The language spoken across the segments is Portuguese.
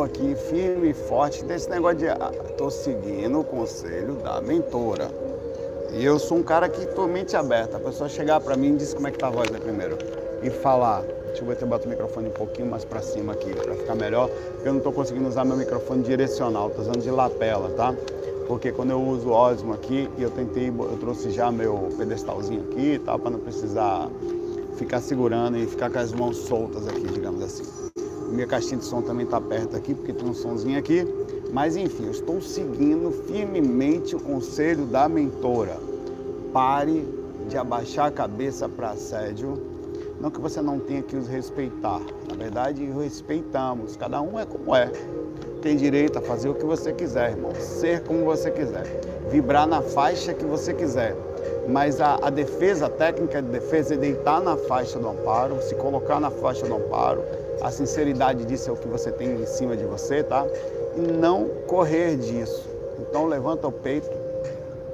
aqui firme e forte desse negócio de ah, tô seguindo o conselho da mentora. E eu sou um cara que tô mente aberta. A pessoa chegar para mim e diz como é que tá a voz né, primeiro. E falar, deixa eu boto o microfone um pouquinho mais para cima aqui para ficar melhor, porque eu não tô conseguindo usar meu microfone direcional, tô usando de lapela, tá? Porque quando eu uso o Osmo aqui, e eu tentei, eu trouxe já meu pedestalzinho aqui e tal, para não precisar ficar segurando e ficar com as mãos soltas aqui, digamos assim. Minha caixinha de som também está perto aqui, porque tem um somzinho aqui. Mas enfim, eu estou seguindo firmemente o conselho da mentora. Pare de abaixar a cabeça para assédio. Não que você não tenha que os respeitar. Na verdade, respeitamos. Cada um é como é. Tem direito a fazer o que você quiser, irmão. Ser como você quiser. Vibrar na faixa que você quiser. Mas a, a defesa, a técnica de defesa é deitar na faixa do amparo, se colocar na faixa do amparo, a sinceridade disso é o que você tem em cima de você, tá? E não correr disso. Então levanta o peito,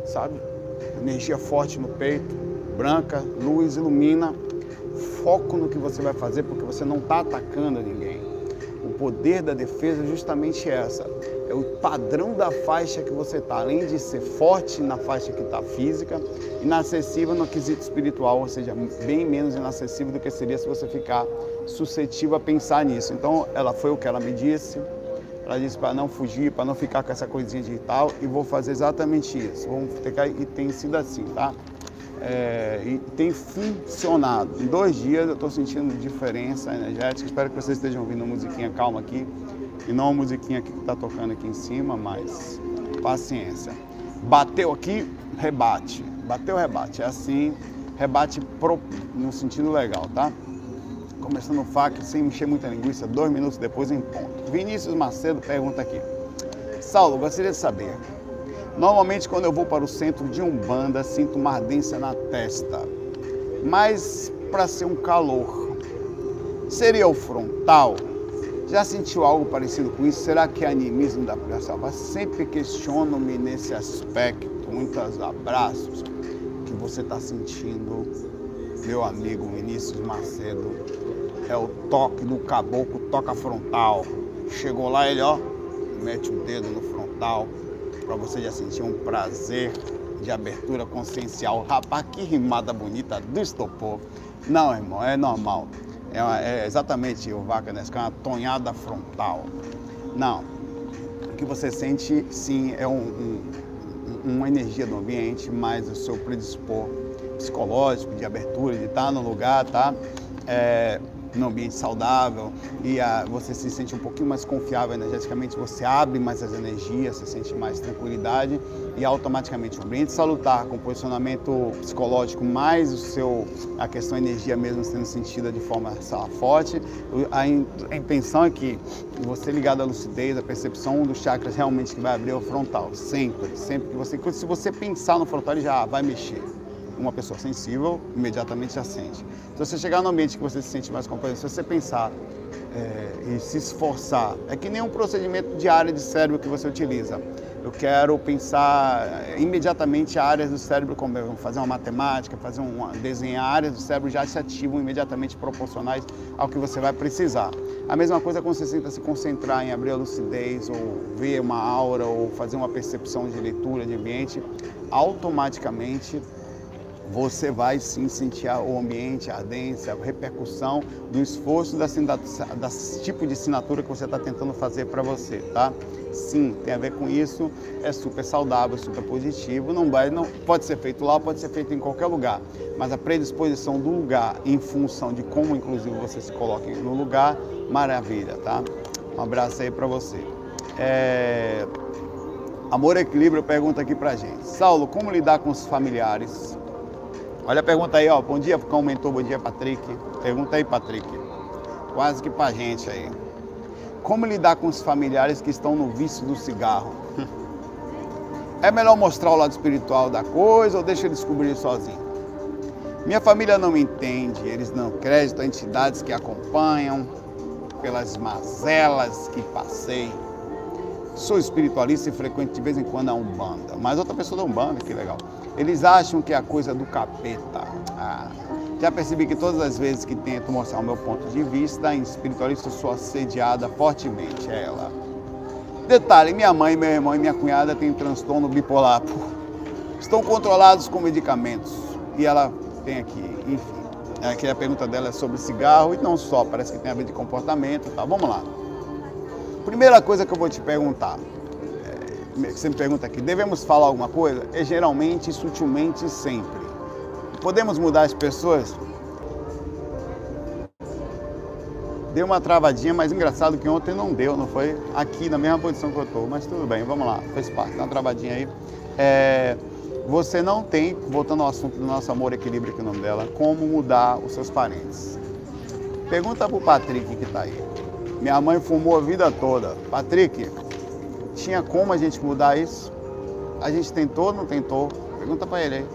sabe? Energia forte no peito, branca, luz ilumina. Foco no que você vai fazer, porque você não está atacando ninguém. O poder da defesa é justamente essa. É o padrão da faixa que você está, além de ser forte na faixa que está física, inacessível no quesito espiritual, ou seja, bem menos inacessível do que seria se você ficar suscetível a pensar nisso. Então, ela foi o que ela me disse. Ela disse para não fugir, para não ficar com essa coisinha digital e vou fazer exatamente isso. Vamos ficar e tem sido assim, tá? É, e tem funcionado. Em dois dias eu estou sentindo diferença energética. Espero que vocês estejam ouvindo uma musiquinha calma aqui e não a musiquinha que está tocando aqui em cima, mas paciência. Bateu aqui, rebate. Bateu, rebate. É assim, rebate pro, no sentido legal, tá? Começando o FAQ sem mexer muita linguiça, dois minutos depois em ponto. Vinícius Macedo pergunta aqui. Saulo, gostaria de saber. Normalmente quando eu vou para o centro de Umbanda, sinto uma ardência na testa, mas para ser um calor. Seria o frontal? Já sentiu algo parecido com isso? Será que é animismo da Salva? Sempre questiono-me nesse aspecto. Muitos abraços que você está sentindo, meu amigo Vinícius Macedo é o toque do caboclo, toca frontal. Chegou lá, ele ó, mete o dedo no frontal para você já sentir um prazer de abertura consciencial. Rapaz, que rimada bonita do estopor. Não, irmão, é normal. É, é exatamente o vaca nessa, é uma tonhada frontal. Não. O que você sente, sim, é um, um, uma energia do ambiente, mais o seu predispor psicológico, de abertura, de estar no lugar, tá? É, num ambiente saudável e a, você se sente um pouquinho mais confiável energeticamente, você abre mais as energias, você sente mais tranquilidade e automaticamente um ambiente salutar com posicionamento psicológico mais o seu a questão energia mesmo sendo sentida de forma forte, a, a intenção é que você ligado à lucidez, à percepção dos chakras realmente que vai abrir o frontal, sempre, sempre que você, se você pensar no frontal ele já vai mexer uma pessoa sensível imediatamente acende. Se você chegar no ambiente que você se sente mais confortável, se você pensar é, e se esforçar, é que nem um procedimento de área de cérebro que você utiliza. Eu quero pensar eh, imediatamente áreas do cérebro, como fazer uma matemática, fazer um, desenhar áreas do cérebro já se ativam imediatamente proporcionais ao que você vai precisar. A mesma coisa quando você tenta se concentrar em abrir a lucidez, ou ver uma aura, ou fazer uma percepção de leitura de ambiente, automaticamente você vai sim sentir o ambiente, a ardência, a repercussão do esforço da, tipo de assinatura que você está tentando fazer para você, tá? Sim, tem a ver com isso, é super saudável, super positivo, não vai, não pode ser feito lá, pode ser feito em qualquer lugar, mas a predisposição do lugar em função de como inclusive você se coloca no lugar, maravilha, tá? Um abraço aí para você. É... Amor Equilíbrio pergunta aqui pra gente. Saulo, como lidar com os familiares Olha a pergunta aí, ó. Bom dia, aumentou. Bom dia, Patrick. Pergunta aí, Patrick. Quase que pra gente aí. Como lidar com os familiares que estão no vício do cigarro? É melhor mostrar o lado espiritual da coisa ou deixa ele descobrir sozinho? Minha família não me entende, eles não acreditam em entidades que acompanham, pelas mazelas que passei. Sou espiritualista e frequento de vez em quando a Umbanda, mas outra pessoa da Umbanda, que legal. Eles acham que é a coisa do capeta. Ah, Já percebi que todas as vezes que tento mostrar o meu ponto de vista, em espiritualista sou assediada fortemente, é ela. Detalhe, minha mãe, meu irmão e minha cunhada têm transtorno bipolar. Estão controlados com medicamentos. E ela tem aqui, enfim. Aqui a pergunta dela é sobre cigarro e não só, parece que tem a ver de comportamento, tá? Vamos lá. Primeira coisa que eu vou te perguntar, é, você me pergunta aqui, devemos falar alguma coisa? É geralmente, sutilmente, sempre. Podemos mudar as pessoas? Deu uma travadinha, mas engraçado que ontem não deu, não foi? Aqui na mesma posição que eu estou, mas tudo bem, vamos lá, fez parte, dá uma travadinha aí. É, você não tem, voltando ao assunto do nosso amor equilíbrio, que é o nome dela, como mudar os seus parentes. Pergunta pro Patrick que está aí. Minha mãe fumou a vida toda. Patrick, tinha como a gente mudar isso? A gente tentou ou não tentou? Pergunta para ele aí.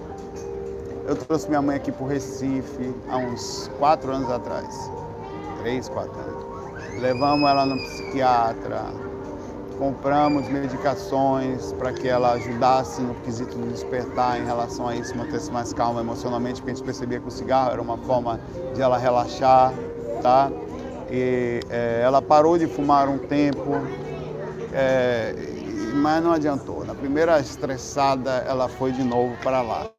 Eu trouxe minha mãe aqui para o Recife há uns quatro anos atrás. Três, quatro anos. Levamos ela no psiquiatra, compramos medicações para que ela ajudasse no quesito do despertar em relação a isso, manter-se mais calma emocionalmente, porque a gente percebia que o cigarro era uma forma de ela relaxar, tá? E é, ela parou de fumar um tempo, é, mas não adiantou. Na primeira estressada, ela foi de novo para lá.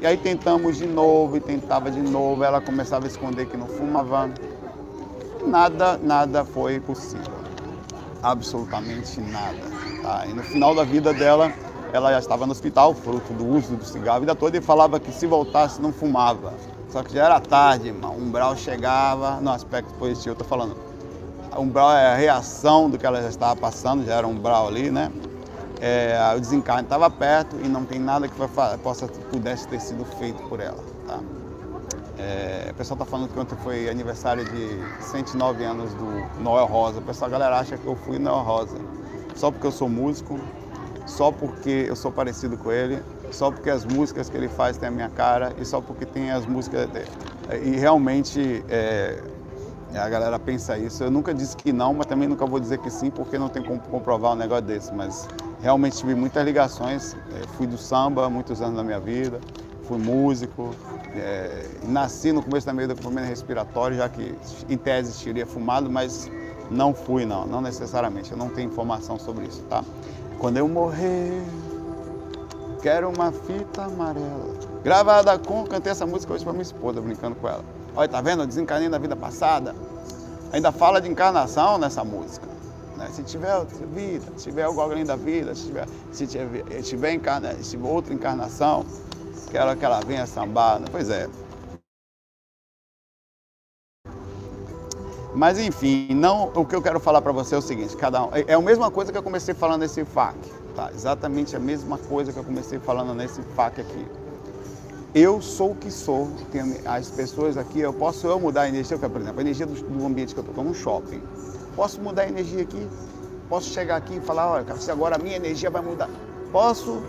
E aí tentamos de novo e tentava de novo, ela começava a esconder que não fumava. Nada, nada foi possível. Absolutamente nada. Tá? E no final da vida dela, ela já estava no hospital, fruto do uso do cigarro a vida toda, e falava que se voltasse não fumava. Só que já era tarde, irmão. O umbral chegava, no aspecto positivo, eu tô falando. Umbral é a reação do que ela já estava passando, já era um umbral ali, né? é, o desencarne estava perto e não tem nada que possa, pudesse ter sido feito por ela. Tá? É, o pessoal está falando que ontem foi aniversário de 109 anos do Noel Rosa. O pessoal, a galera acha que eu fui Noel Rosa. Só porque eu sou músico, só porque eu sou parecido com ele, só porque as músicas que ele faz têm a minha cara e só porque tem as músicas. E realmente é, a galera pensa isso. Eu nunca disse que não, mas também nunca vou dizer que sim, porque não tem como comprovar um negócio desse. Mas realmente tive muitas ligações. É, fui do samba muitos anos da minha vida, fui músico, é, nasci no começo da minha vida com problema respiratório, já que em tese teria fumado, mas não fui não, não necessariamente. Eu não tenho informação sobre isso, tá? Quando eu morrer, quero uma fita amarela. Gravada com, cantei essa música hoje para minha esposa, brincando com ela. Olha, tá vendo? Desencarnei na vida passada. Ainda fala de encarnação nessa música. Né? Se tiver outra vida, se tiver algo além da vida, se tiver, se tiver, se tiver, encarna, se tiver outra encarnação, quero que ela venha sambar. Né? Pois é. Mas enfim, não, o que eu quero falar para você é o seguinte, cada um, é, é a mesma coisa que eu comecei falando nesse FAQ, tá? Exatamente a mesma coisa que eu comecei falando nesse FAQ aqui. Eu sou o que sou, as pessoas aqui, eu posso eu mudar a energia, por exemplo, a energia do, do ambiente que eu estou, como um shopping. Posso mudar a energia aqui? Posso chegar aqui e falar, olha, se agora a minha energia vai mudar. Posso?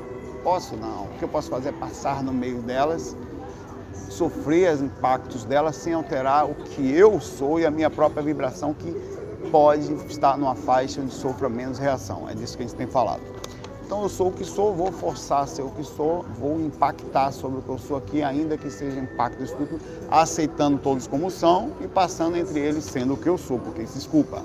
Posso não. O que eu posso fazer é passar no meio delas, sofrer os impactos delas sem alterar o que eu sou e a minha própria vibração que pode estar numa faixa onde sofra menos reação. É disso que a gente tem falado. Então eu sou o que sou, vou forçar a ser o que sou, vou impactar sobre o que eu sou aqui, ainda que seja impacto estúpido, aceitando todos como são e passando entre eles sendo o que eu sou, porque desculpa.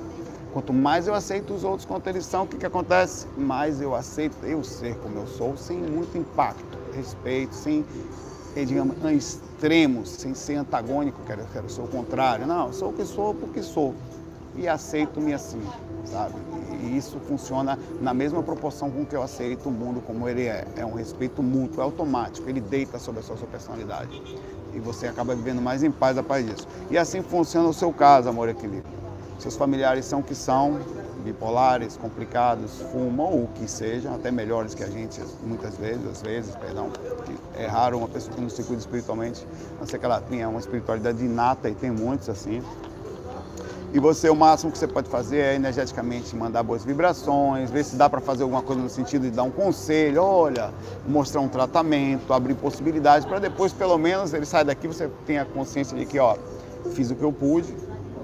Quanto mais eu aceito os outros quanto eles são, o que, que acontece? Mais eu aceito eu ser como eu sou, sem muito impacto, respeito, sem, eh, digamos, extremos, sem ser antagônico, quero, quero ser o contrário. Não, sou o que sou porque sou. E aceito-me assim, sabe? E isso funciona na mesma proporção com que eu aceito o mundo como ele é. É um respeito mútuo, é automático, ele deita sobre a sua, personalidade. E você acaba vivendo mais em paz a paz disso. E assim funciona o seu caso, amor equilíbrio. Seus familiares são o que são, bipolares, complicados, fumam ou o que sejam, até melhores que a gente muitas vezes, às vezes, perdão. É raro uma pessoa que não se cuida espiritualmente, não ser que ela tenha uma espiritualidade inata e tem muitos assim. E você, o máximo que você pode fazer é energeticamente mandar boas vibrações, ver se dá para fazer alguma coisa no sentido de dar um conselho, olha, mostrar um tratamento, abrir possibilidades, para depois, pelo menos, ele sai daqui você tenha consciência de que, ó, fiz o que eu pude,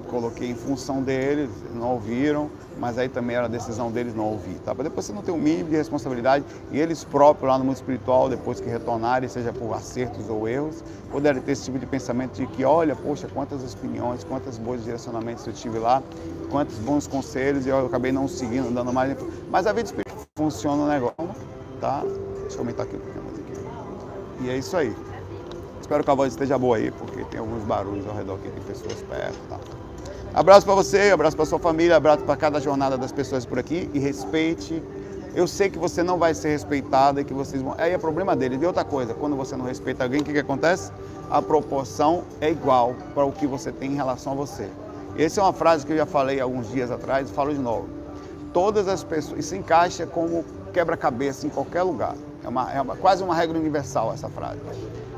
coloquei em função deles, não ouviram, mas aí também era a decisão deles não ouvir, tá? Para depois você não ter um mínimo de responsabilidade e eles próprios lá no mundo espiritual, depois que retornarem, seja por acertos ou erros, poderem ter esse tipo de pensamento de que, olha, poxa, quantas opiniões, quantos bons direcionamentos eu tive lá, quantos bons conselhos e eu acabei não seguindo, dando mais. Mas a vida espiritual funciona o negócio, tá? Deixa eu aumentar aqui um aqui. E é isso aí. Espero que a voz esteja boa aí, porque tem alguns barulhos ao redor aqui, tem pessoas perto, tá? Abraço para você, abraço para sua família, abraço para cada jornada das pessoas por aqui e respeite. Eu sei que você não vai ser respeitado e que vocês vão. Aí é problema deles. E outra coisa, quando você não respeita alguém, o que, que acontece? A proporção é igual para o que você tem em relação a você. Essa é uma frase que eu já falei alguns dias atrás e falo de novo. Todas as pessoas. Isso encaixa como quebra-cabeça em qualquer lugar. É, uma, é uma, quase uma regra universal essa frase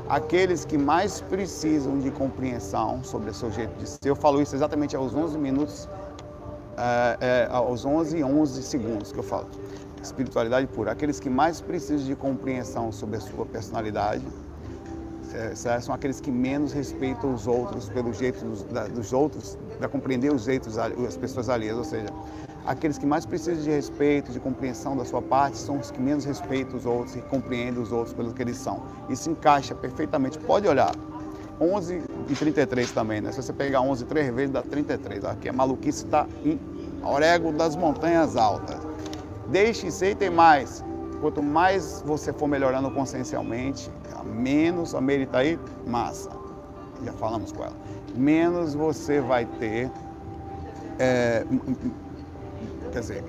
aqueles que mais precisam de compreensão sobre o seu jeito de ser. Eu falo isso exatamente aos 11 minutos, é, é, aos 11 e 11 segundos que eu falo. Espiritualidade pura. Aqueles que mais precisam de compreensão sobre a sua personalidade é, são aqueles que menos respeitam os outros pelo jeito dos, da, dos outros, para compreender os jeitos, as pessoas alheias. Ou seja, aqueles que mais precisam de respeito, de compreensão da sua parte, são os que menos respeitam os outros e compreendem os outros pelo que eles são. Isso encaixa perfeitamente. Pode olhar. 11 e 33 também, né? Se você pegar 11 três vezes, dá 33. Aqui a maluquice está em orégano das montanhas altas. Deixe ser e tem mais. Quanto mais você for melhorando consciencialmente, menos a Meire está aí, massa. Já falamos com ela. Menos você vai ter é, Quer dizer,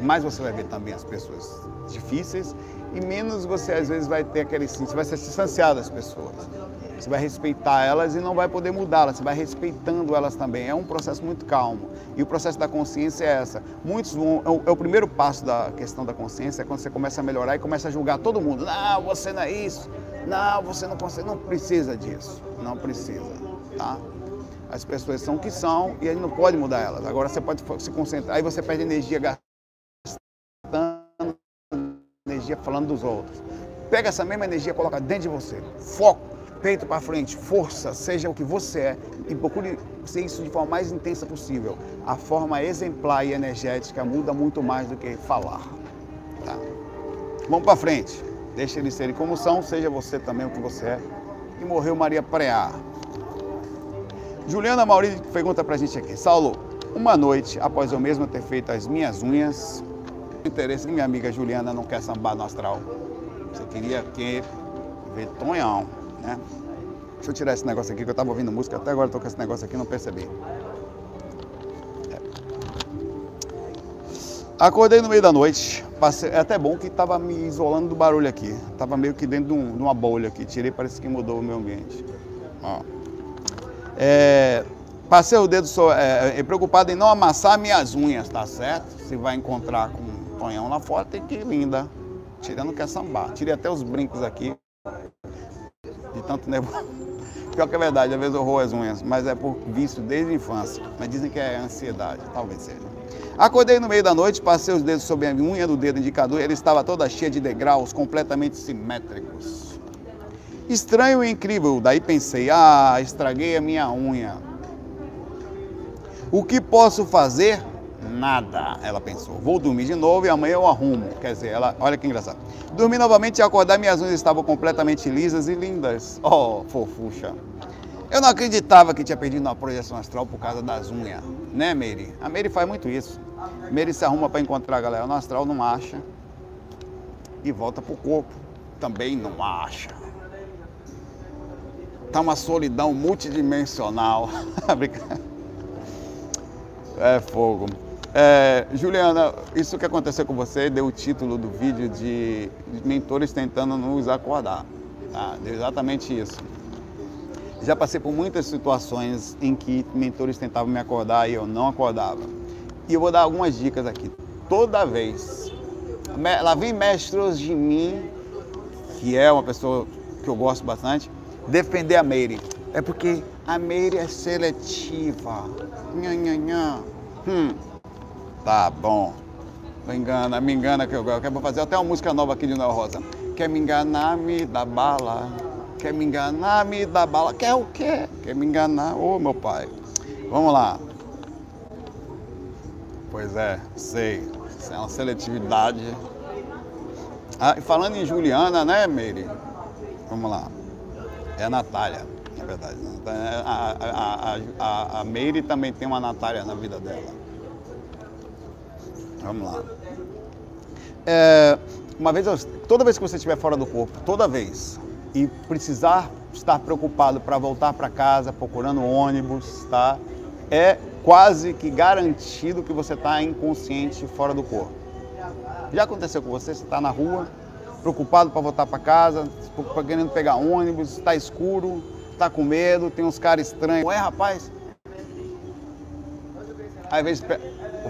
mais você vai ver também as pessoas difíceis e menos você às vezes vai ter aquele sim, você vai se distanciar das pessoas. Você vai respeitar elas e não vai poder mudá-las, você vai respeitando elas também. É um processo muito calmo. E o processo da consciência é essa. Muitos vão. É o, é primeiro passo da questão da consciência é quando você começa a melhorar e começa a julgar todo mundo. Não, você não é isso. Não, você não consegue. Não precisa disso. Não precisa. Tá? As pessoas são o que são e a gente não pode mudar elas. Agora você pode se concentrar, aí você perde energia gastando energia falando dos outros. Pega essa mesma energia, coloca dentro de você. Foco, peito para frente, força, seja o que você é e procure ser isso de forma mais intensa possível. A forma exemplar e energética muda muito mais do que falar. Tá? Vamos para frente. Deixe eles serem como são, seja você também o que você é. E morreu Maria Preá. Juliana Maurício pergunta pra gente aqui, Saulo, uma noite após eu mesmo ter feito as minhas unhas, o interesse que minha amiga Juliana não quer sambar no astral. Você queria que ver tonhão, né? Deixa eu tirar esse negócio aqui que eu tava ouvindo música, até agora tô com esse negócio aqui não percebi. É. Acordei no meio da noite, passei, é até bom que estava me isolando do barulho aqui. Tava meio que dentro de, um, de uma bolha aqui, tirei, parece que mudou o meu ambiente. Ó. É, passei o dedo sou, é, é, preocupado em não amassar minhas unhas, tá certo? Se vai encontrar com um tonhão lá fora, tem que ir linda. Tirando que é sambar. Tirei até os brincos aqui. De tanto nervoso. Pior que é verdade, às vezes eu roo as unhas, mas é por vício desde a infância. Mas dizem que é ansiedade, talvez seja. Acordei no meio da noite, passei os dedos sobre a unha do dedo indicador e ela estava toda cheia de degraus, completamente simétricos. Estranho e incrível. Daí pensei, ah, estraguei a minha unha. O que posso fazer? Nada, ela pensou. Vou dormir de novo e amanhã eu arrumo. Quer dizer, ela, olha que engraçado. Dormi novamente e acordar, minhas unhas estavam completamente lisas e lindas. Oh, fofucha. Eu não acreditava que tinha perdido uma projeção astral por causa das unhas, né, Meire? A Meire faz muito isso. Meire se arruma para encontrar a galera no astral, não acha. E volta pro corpo, também não acha. Tá uma solidão multidimensional. é fogo. É, Juliana, isso que aconteceu com você deu o título do vídeo de mentores tentando nos acordar. Tá? Deu exatamente isso. Já passei por muitas situações em que mentores tentavam me acordar e eu não acordava. E eu vou dar algumas dicas aqui. Toda vez, lá vem mestres de mim, que é uma pessoa que eu gosto bastante, defender a Meire. É porque a Meire é seletiva. Nha, nha, nha. Hum, tá bom. Me engana, me engana que eu, eu quero fazer até uma música nova aqui de Noel Rosa. Quer me enganar, me dá bala. Quer me enganar, me dá bala. Quer o quê? Quer me enganar? Ô, oh, meu pai. Vamos lá. Pois é, sei. Isso é uma seletividade. Ah, e falando em Juliana, né, Meire? Vamos lá. É a Natália, na verdade. Né? A, a, a, a, Meire também tem uma Natália na vida dela. Vamos lá. É, uma vez, toda vez que você estiver fora do corpo, toda vez, e precisar estar preocupado para voltar para casa procurando ônibus, tá? É quase que garantido que você está inconsciente fora do corpo. Já aconteceu com você? Você está na rua, preocupado para voltar para casa, querendo pegar ônibus, está escuro, está com medo, tem uns caras estranhos. Ué, rapaz? Às vezes,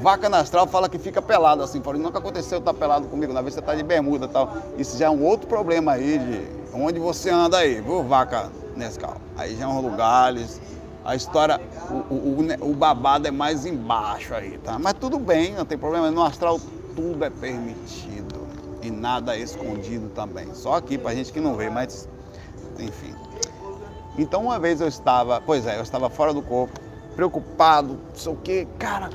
vaca na astral fala que fica pelado assim, fala, nunca aconteceu estar tá pelado comigo, na vez você está de bermuda tal. Isso já é um outro problema aí de onde você anda aí, viu, vaca Nescau? Aí já é um lugares, a história, o, o, o, babado é mais embaixo aí, tá? Mas tudo bem, não tem problema. No astral tudo é permitido e nada escondido também. Só aqui pra gente que não vê, mas enfim. Então uma vez eu estava, pois é, eu estava fora do corpo, preocupado, não sei o que, cara,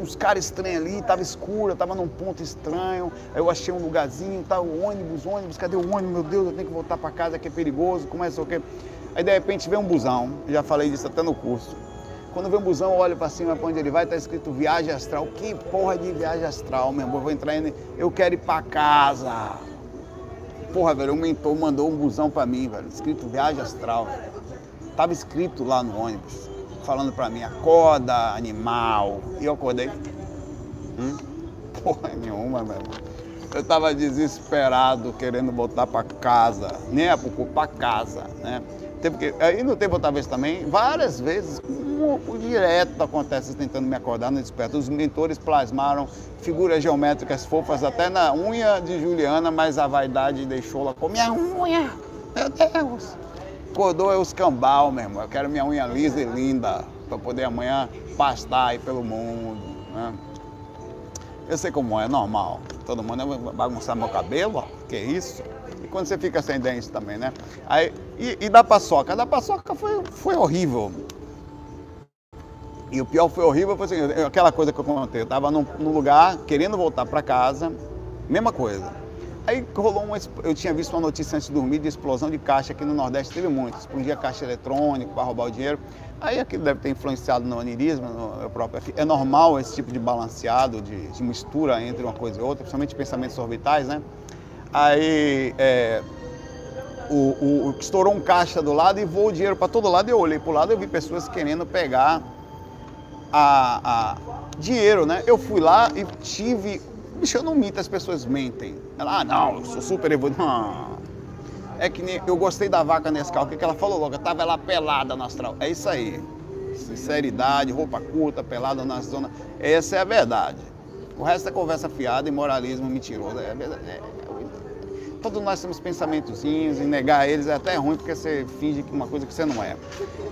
uns caras estranhos ali, tava escuro, eu tava num ponto estranho, aí eu achei um lugarzinho, tá, o ônibus, ônibus, cadê o ônibus? Meu Deus, eu tenho que voltar para casa que é perigoso, começa o quê? Aí de repente vem um busão, já falei disso até no curso. Quando vem um busão, eu olho para cima para onde ele vai, tá escrito viagem astral. Que porra de viagem astral, meu irmão? Eu vou entrar indo, eu quero ir para casa. Porra, velho, o mentor mandou um busão para mim, velho, escrito viagem astral. Tava escrito lá no ônibus, falando para mim, acorda, animal. E eu acordei. Hum? Porra nenhuma, velho. Eu tava desesperado, querendo voltar para casa, nem é para casa, né? Teve que, aí no tempo outra vez também, várias vezes, um, direto acontece tentando me acordar no desperto. Os mentores plasmaram figuras geométricas fofas até na unha de Juliana, mas a vaidade deixou-la com minha unha. Meu Deus! Acordou é os cambal, meu irmão. Eu quero minha unha lisa e linda para poder amanhã pastar aí pelo mundo. Né? Eu sei como é, é normal. Todo mundo vai bagunçar meu cabelo, ó. Que isso? Quando você fica sem dente também, né? Aí, e, e da paçoca? Da paçoca foi, foi horrível. E o pior foi horrível, foi assim, aquela coisa que eu contei. Eu estava num, num, lugar querendo voltar para casa, mesma coisa. Aí rolou uma. Eu tinha visto uma notícia antes de dormir de explosão de caixa aqui no Nordeste, teve muito. Explodia caixa eletrônico para roubar o dinheiro. Aí aquilo deve ter influenciado no anirismo, no próprio. É normal esse tipo de balanceado, de, de mistura entre uma coisa e outra, principalmente pensamentos orbitais, né? Aí é, o, o, estourou um caixa do lado e voou o dinheiro para todo lado. Eu olhei para o lado e vi pessoas querendo pegar a, a, dinheiro, né? Eu fui lá e tive. Bicho, eu não minto, as pessoas mentem. Ela, ah, não, eu sou super evoluído. Não. É que nem, eu gostei da vaca nesse carro, o que, que ela falou logo? Tava ela pelada no astral. É isso aí. Sinceridade, roupa curta, pelada na zona. Essa é a verdade. O resto é conversa fiada e moralismo mentiroso. É, é, todos nós temos pensamentozinhos e negar eles é até ruim porque você finge uma coisa que você não é.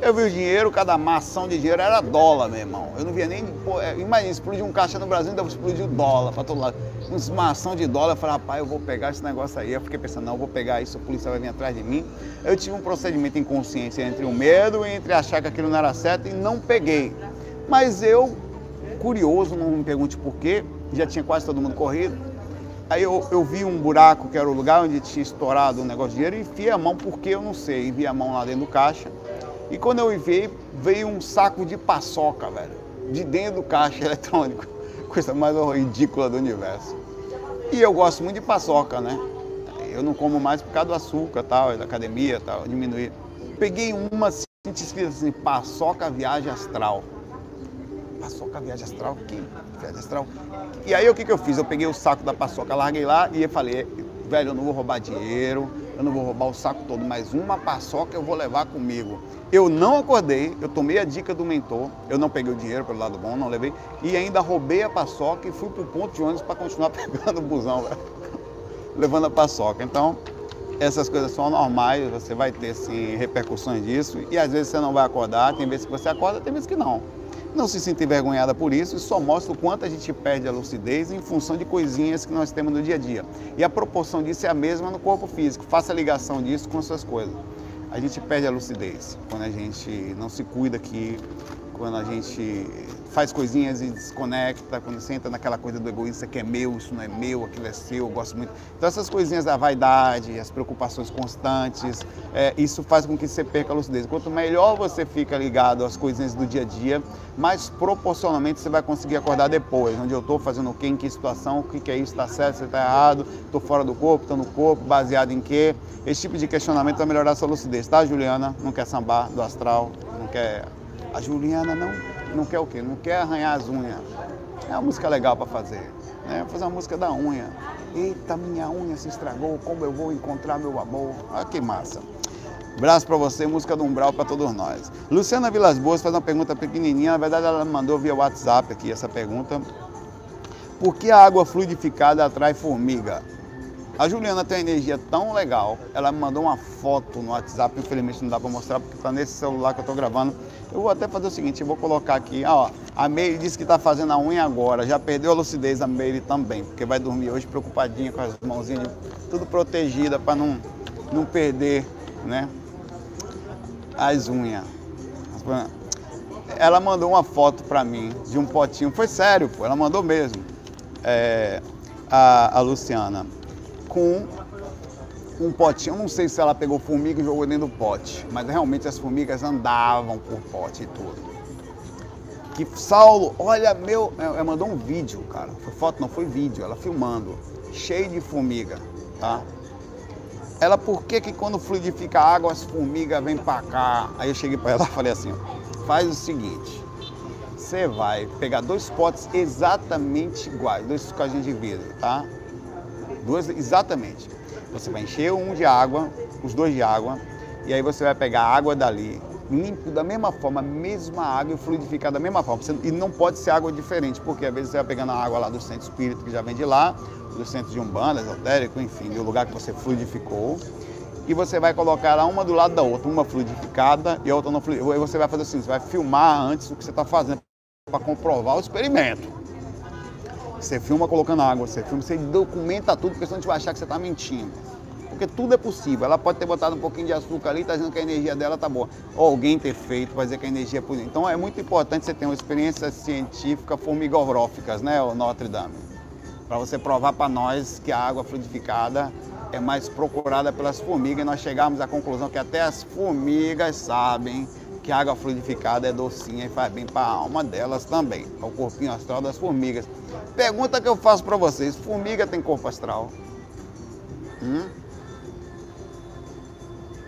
Eu vi o dinheiro, cada mação de dinheiro era dólar, meu irmão. Eu não via nem. Pô, é, imagina, explodir um caixa no Brasil, ainda explodir o dólar para todo lado. Uns mação de dólar, eu falei, rapaz, eu vou pegar esse negócio aí. Eu fiquei pensando, não, eu vou pegar isso, a polícia vai vir atrás de mim. Eu tive um procedimento em consciência entre o medo e entre achar que aquilo não era certo e não peguei. Mas eu, curioso, não me pergunte por quê, já tinha quase todo mundo corrido Aí eu, eu, vi um buraco que era o lugar onde tinha estourado um negócio de dinheiro e enfiei a mão, porque eu não sei, enviei a mão lá dentro do caixa. E quando eu enviei, veio um saco de paçoca, velho, de dentro do caixa eletrônico. Coisa mais ridícula do universo. E eu gosto muito de paçoca, né? Eu não como mais por causa do açúcar, tal, da academia, tal, diminuir. Peguei uma assim, escrito assim, paçoca viagem astral. Paçoca viagem astral? Que viagem astral? E aí o que, que eu fiz? Eu peguei o saco da paçoca, larguei lá e falei, velho, eu não vou roubar dinheiro, eu não vou roubar o saco todo, mas uma paçoca eu vou levar comigo. Eu não acordei, eu tomei a dica do mentor, eu não peguei o dinheiro pelo lado bom, não levei, e ainda roubei a paçoca e fui pro ponto de ônibus para continuar pegando o busão, velho. levando a paçoca. Então, essas coisas são normais, você vai ter sim repercussões disso, e às vezes você não vai acordar, tem vezes que você acorda, tem vezes que não. Não se sinta envergonhada por isso, isso só mostra o quanto a gente perde a lucidez em função de coisinhas que nós temos no dia a dia. E a proporção disso é a mesma no corpo físico. Faça a ligação disso com as suas coisas. A gente perde a lucidez quando a gente não se cuida aqui, quando a gente faz coisinhas e desconecta, quando você entra naquela coisa do egoísta que é meu, isso não é meu, aquilo é seu, eu gosto muito. Então essas coisinhas da vaidade, as preocupações constantes, é, isso faz com que você perca a lucidez. Quanto melhor você fica ligado às coisinhas do dia a dia, mais proporcionalmente você vai conseguir acordar depois. Onde eu estou fazendo o quê, em que situação, o que é isso, está certo, você está errado, estou fora do corpo, estou no corpo, baseado em quê? Esse tipo de questionamento vai melhorar a sua lucidez, tá, Juliana? Não quer sambar do astral, não quer. A Juliana não não quer o quê? Não quer arranhar as unhas. É uma música legal para fazer. Né? Fazer uma música da unha. Eita, minha unha se estragou, como eu vou encontrar meu amor? Olha que massa. Braço para você, música do Umbral para todos nós. Luciana Vilas Boas faz uma pergunta pequenininha, na verdade ela mandou via WhatsApp aqui essa pergunta. Por que a água fluidificada atrai formiga? A Juliana tem uma energia tão legal, ela me mandou uma foto no WhatsApp, infelizmente não dá para mostrar porque está nesse celular que eu estou gravando. Eu vou até fazer o seguinte, eu vou colocar aqui, ó, a Meire disse que está fazendo a unha agora, já perdeu a lucidez a Meire também, porque vai dormir hoje preocupadinha com as mãozinhas, tudo protegida para não, não perder, né, as unhas. Ela mandou uma foto para mim de um potinho, foi sério, pô, ela mandou mesmo, é, a, a Luciana com um potinho. Eu não sei se ela pegou formiga e jogou dentro do pote, mas realmente as formigas andavam por pote e tudo. Que Saulo, olha meu. Ela mandou um vídeo, cara. Foi foto, não foi vídeo, ela filmando. Cheio de formiga, tá? Ela, por que que quando fluidifica a água as formigas vêm pra cá? Aí eu cheguei para ela e falei assim: ó, faz o seguinte. Você vai pegar dois potes exatamente iguais, dois caixinhas de vidro, tá? Duas, exatamente. Você vai encher um de água, os dois de água, e aí você vai pegar a água dali, limpo da mesma forma, a mesma água e fluidificar da mesma forma. e não pode ser água diferente, porque às vezes você vai pegando a água lá do centro espírita, que já vem de lá, do centro de Umbanda, esotérico, enfim, do lugar que você fluidificou. E você vai colocar ela uma do lado da outra, uma fluidificada e a outra não fluidificada. Aí você vai fazer assim, você vai filmar antes o que você está fazendo para comprovar o experimento. Você filma colocando água, você filma, você documenta tudo, porque senão a gente vai achar que você está mentindo. Porque tudo é possível. Ela pode ter botado um pouquinho de açúcar ali, está dizendo que a energia dela está boa. Ou alguém ter feito dizer que a energia é positiva. Então é muito importante você ter uma experiência científica formigogróficas, né, o Notre Dame? Para você provar para nós que a água fluidificada é mais procurada pelas formigas e nós chegarmos à conclusão que até as formigas sabem que a água fluidificada é docinha e faz bem para a alma delas também, para o corpinho astral das formigas. Pergunta que eu faço para vocês: formiga tem corpo astral? Hum?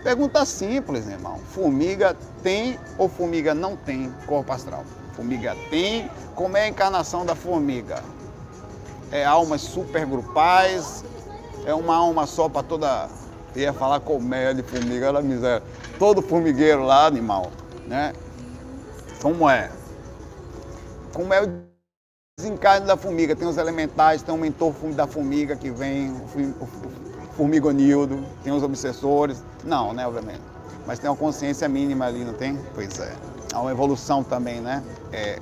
Pergunta simples, irmão. Formiga tem ou formiga não tem corpo astral? Formiga tem. Como é a encarnação da formiga? É almas supergrupais? É uma alma só para toda. Eu ia falar colmeia de formiga, era miséria. Todo formigueiro lá, animal né? Como é? Como é o desencarne da formiga? Tem os elementais, tem o mentor da formiga que vem, o formigonildo, tem os obsessores. Não, né, obviamente. Mas tem uma consciência mínima ali, não tem? Pois é. Há uma evolução também, né? É.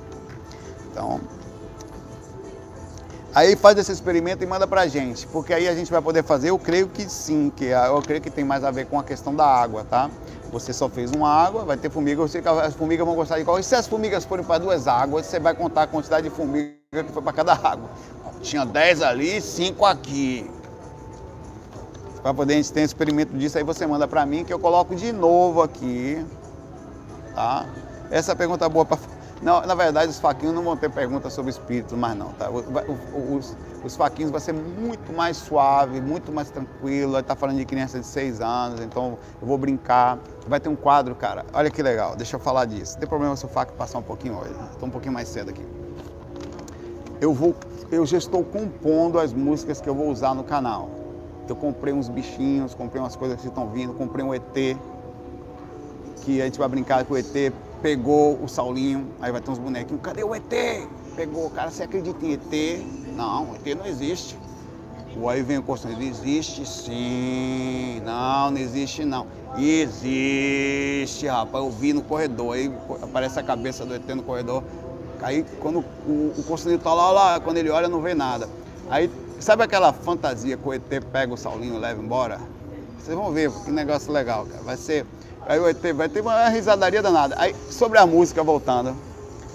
Então, Aí faz esse experimento e manda pra gente, porque aí a gente vai poder fazer, eu creio que sim, que eu creio que tem mais a ver com a questão da água, tá? Você só fez uma água, vai ter formiga, que as formigas vão gostar de qual. E se as formigas forem para duas águas, você vai contar a quantidade de formiga que foi para cada água. Tinha 10 ali, 5 aqui. Para poder a gente ter um experimento disso, aí você manda para mim que eu coloco de novo aqui. Tá? Essa pergunta é boa para não, na verdade, os faquinhos não vão ter perguntas sobre espírito mais não, tá? Os, os faquinhos vai ser muito mais suave, muito mais tranquilo. Está falando de criança de 6 anos, então eu vou brincar. Vai ter um quadro, cara. Olha que legal, deixa eu falar disso. Não tem problema se o faco passar um pouquinho hoje. Estou um pouquinho mais cedo aqui. Eu vou, eu já estou compondo as músicas que eu vou usar no canal. Eu comprei uns bichinhos, comprei umas coisas que estão vindo, comprei um ET, que a gente vai brincar com o ET, pegou o Saulinho, aí vai ter uns bonequinhos, cadê o ET? Pegou, cara, você acredita em ET? Não, ET não existe. O aí vem o Constantino, existe sim, não, não existe não. Existe, rapaz, eu vi no corredor, aí aparece a cabeça do ET no corredor. Aí quando o, o Constantino tá lá, lá, quando ele olha não vê nada. Aí, sabe aquela fantasia que o ET pega o Saulinho e leva embora? Vocês vão ver, que negócio legal, cara. Vai ser Aí vai ter, vai ter uma risadaria danada. Aí, sobre a música, voltando.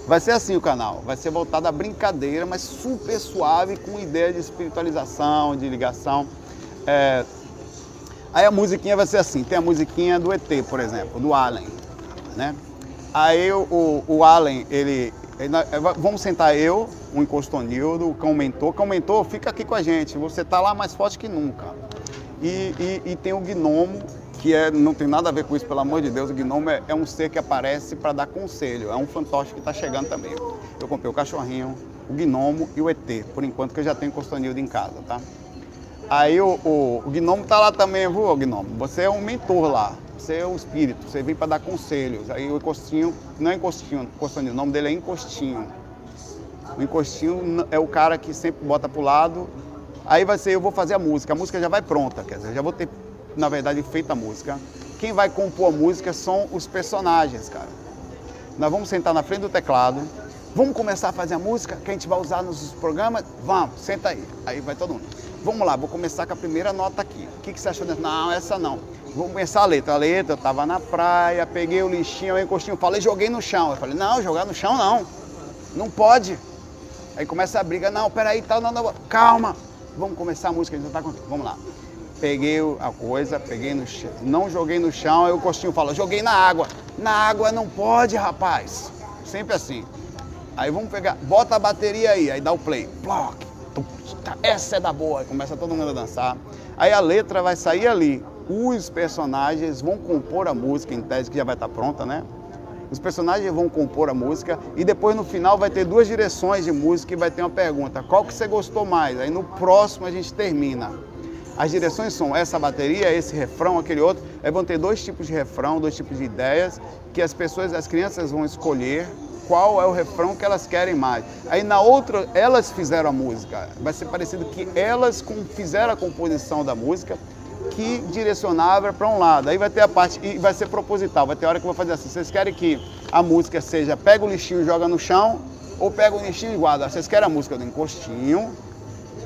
Vai ser assim o canal, vai ser voltado à brincadeira, mas super suave, com ideia de espiritualização, de ligação. É... Aí a musiquinha vai ser assim, tem a musiquinha do ET, por exemplo, do Allen, né? Aí o, o, Allen, ele, ele, Vamos sentar eu, o Encostonildo, o Cão Mentor. Cão Mentor, fica aqui com a gente, você tá lá mais forte que nunca. E, e, e tem o Gnomo, que é, não tem nada a ver com isso, pelo amor de Deus. O Gnomo é, é um ser que aparece para dar conselho, é um fantoche que está chegando também. Eu comprei o cachorrinho, o Gnomo e o ET, por enquanto que eu já tenho Encostonildo em casa, tá? Aí o, o, o Gnomo tá lá também, viu, Gnomo? Você é um mentor lá. Você é o espírito, você vem para dar conselhos. Aí o encostinho, não é encostinho, encostinho, o nome dele é encostinho. O encostinho é o cara que sempre bota para o lado. Aí vai ser, eu vou fazer a música, a música já vai pronta, quer dizer, já vou ter, na verdade, feita a música. Quem vai compor a música são os personagens, cara. Nós vamos sentar na frente do teclado, vamos começar a fazer a música que a gente vai usar nos programas? Vamos, senta aí. Aí vai todo mundo. Vamos lá, vou começar com a primeira nota aqui. O que, que você achou dessa? Não, essa não. Vou começar a letra. A letra, eu tava na praia, peguei o lixinho, o encostinho, falei, joguei no chão. Eu falei, não, jogar no chão não. Não pode. Aí começa a briga, não, peraí, tal, não, não, calma. Vamos começar a música, a gente não tá Vamos lá. Peguei a coisa, peguei no chão, não joguei no chão, aí o Costinho fala, joguei na água. Na água não pode, rapaz. Sempre assim. Aí vamos pegar, bota a bateria aí, aí dá o play. Block. Essa é da boa. Aí começa todo mundo a dançar. Aí a letra vai sair ali os personagens vão compor a música, em tese que já vai estar pronta, né? Os personagens vão compor a música e depois no final vai ter duas direções de música e vai ter uma pergunta: qual que você gostou mais? Aí no próximo a gente termina. As direções são essa bateria, esse refrão, aquele outro. Aí vão ter dois tipos de refrão, dois tipos de ideias que as pessoas, as crianças vão escolher qual é o refrão que elas querem mais. Aí na outra, elas fizeram a música. Vai ser parecido que elas fizeram a composição da música que direcionava para um lado. Aí vai ter a parte, e vai ser proposital, vai ter hora que eu vou fazer assim. Vocês querem que a música seja pega o lixinho e joga no chão, ou pega o lixinho e guarda? Vocês querem a música do encostinho,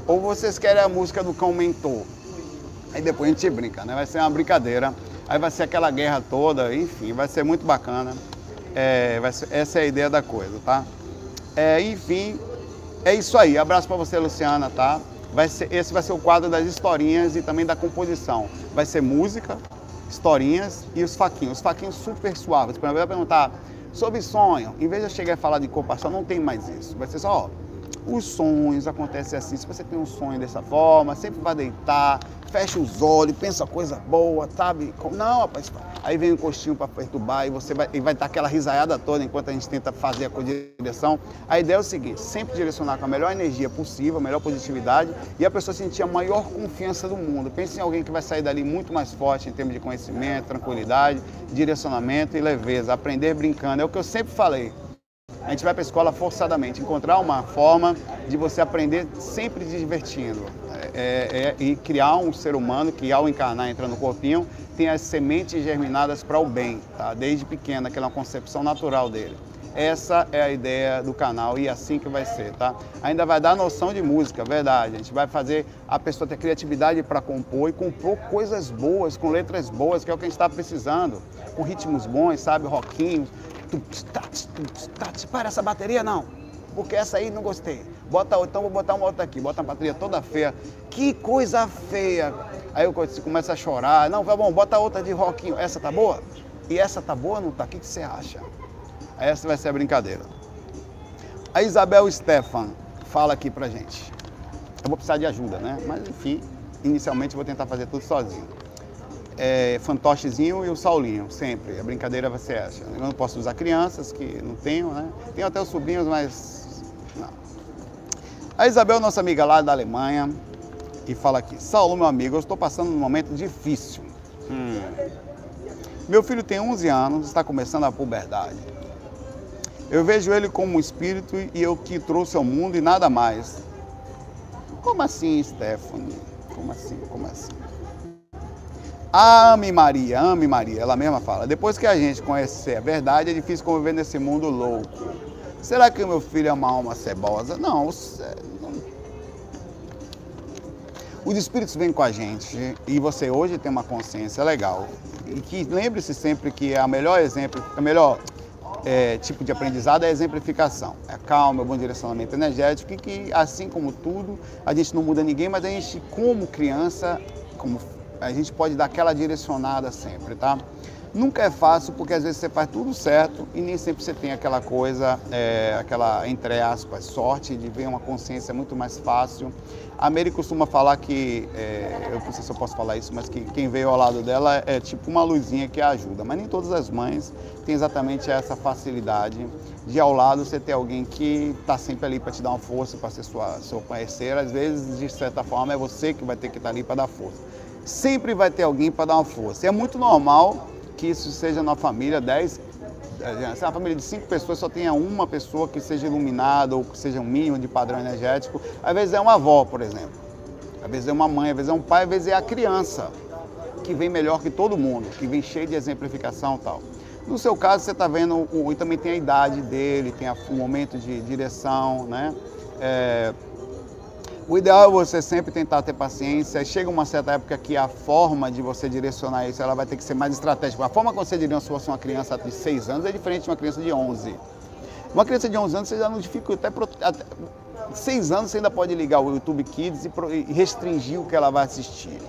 ou vocês querem a música do cão mentor? Aí depois a gente brinca, né? Vai ser uma brincadeira. Aí vai ser aquela guerra toda, enfim, vai ser muito bacana. É, ser, essa é a ideia da coisa, tá? É, enfim, é isso aí. Abraço para você, Luciana, tá? vai ser, esse vai ser o quadro das historinhas e também da composição. Vai ser música, historinhas e os faquinhos. Os faquinhos super suaves. Exemplo, vai perguntar sobre sonho. Em vez de eu chegar e falar de comparação, não tem mais isso. Vai ser só, ó, os sonhos acontecem assim. Se você tem um sonho dessa forma, sempre vai deitar, fecha os olhos, pensa coisa boa, sabe? Não, rapaz, aí vem um coxinho para perturbar e você vai, e vai dar aquela risaiada toda enquanto a gente tenta fazer a direção. A ideia é o seguinte, sempre direcionar com a melhor energia possível, a melhor positividade e a pessoa sentir a maior confiança do mundo. Pense em alguém que vai sair dali muito mais forte em termos de conhecimento, tranquilidade, direcionamento e leveza. Aprender brincando, é o que eu sempre falei. A gente vai para a escola forçadamente, encontrar uma forma de você aprender sempre se divertindo é, é, e criar um ser humano que, ao encarnar, entra no corpinho, tem as sementes germinadas para o bem, tá? desde pequena, aquela concepção natural dele. Essa é a ideia do canal e é assim que vai ser, tá? Ainda vai dar noção de música, verdade. A gente vai fazer a pessoa ter criatividade para compor e compor coisas boas, com letras boas, que é o que a gente está precisando. Com ritmos bons, sabe? Rockinhos. Para essa bateria, não porque essa aí não gostei. Bota então vou botar uma outra aqui, bota uma bateria toda feia. Que coisa feia! Aí eu começa a chorar. Não, vai bom, bota outra de rockinho. Essa tá boa? E essa tá boa não tá? O que, que você acha? Essa vai ser a brincadeira. A Isabel Stefan fala aqui pra gente. Eu vou precisar de ajuda, né? Mas enfim, inicialmente eu vou tentar fazer tudo sozinho. É, fantochezinho e o Saulinho, sempre. A brincadeira vai ser essa. Eu não posso usar crianças, que não tenho, né? Tenho até os sobrinhos, mas a Isabel, nossa amiga lá da Alemanha, e fala aqui: Saulo, meu amigo, eu estou passando um momento difícil. Hum. Meu filho tem 11 anos, está começando a puberdade. Eu vejo ele como um espírito e eu que trouxe ao mundo e nada mais. Como assim, Stephanie? Como assim? Como assim? Ame Maria, ame Maria. Ela mesma fala. Depois que a gente conhecer a verdade, é difícil conviver nesse mundo louco. Será que o meu filho é uma alma cebosa? Não, os espíritos vêm com a gente e você hoje tem uma consciência legal. E que lembre-se sempre que o melhor exemplo, a melhor, é, tipo de aprendizado é a exemplificação. É calma, é bom direcionamento energético e que, assim como tudo, a gente não muda ninguém, mas a gente, como criança, como a gente pode dar aquela direcionada sempre, tá? Nunca é fácil porque às vezes você faz tudo certo e nem sempre você tem aquela coisa, é, aquela, entre aspas, sorte de ver uma consciência muito mais fácil. A Mary costuma falar que, é, eu não sei se eu posso falar isso, mas que quem veio ao lado dela é tipo uma luzinha que a ajuda. Mas nem todas as mães têm exatamente essa facilidade de ao lado você ter alguém que está sempre ali para te dar uma força, para ser sua, seu parceiro. Às vezes, de certa forma, é você que vai ter que estar tá ali para dar força. Sempre vai ter alguém para dar uma força. E é muito normal que isso seja na família 10, eh, se é uma família de cinco pessoas só tenha uma pessoa que seja iluminada ou que seja um mínimo de padrão energético. Às vezes é uma avó, por exemplo. Às vezes é uma mãe, às vezes é um pai, às vezes é a criança que vem melhor que todo mundo, que vem cheio de exemplificação tal. No seu caso, você está vendo, e também tem a idade dele, tem o momento de direção, né? É, o ideal é você sempre tentar ter paciência. Chega uma certa época que a forma de você direcionar isso ela vai ter que ser mais estratégica. A forma que você direciona uma criança de 6 anos é diferente de uma criança de 11. Uma criança de 11 anos você já não dificulta. Até, até 6 anos você ainda pode ligar o YouTube Kids e restringir o que ela vai assistir.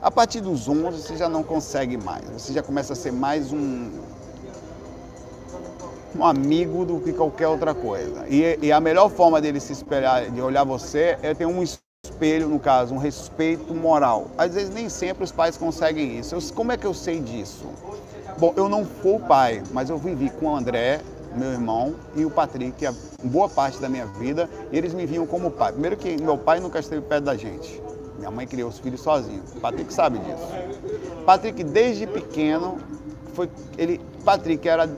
A partir dos 11 você já não consegue mais. Você já começa a ser mais um, um amigo do que qualquer outra coisa. E, e, a melhor forma dele se espelhar, de olhar você, é ter um espelho, no caso, um respeito moral. Às vezes nem sempre os pais conseguem isso. Eu, como é que eu sei disso? Bom, eu não fui pai, mas eu vivi com o André, meu irmão, e o Patrick, a boa parte da minha vida, eles me viam como pai. Primeiro que meu pai nunca esteve perto da gente. Minha mãe criou os filhos sozinho. O Patrick sabe disso. Patrick, desde pequeno, foi ele Patrick era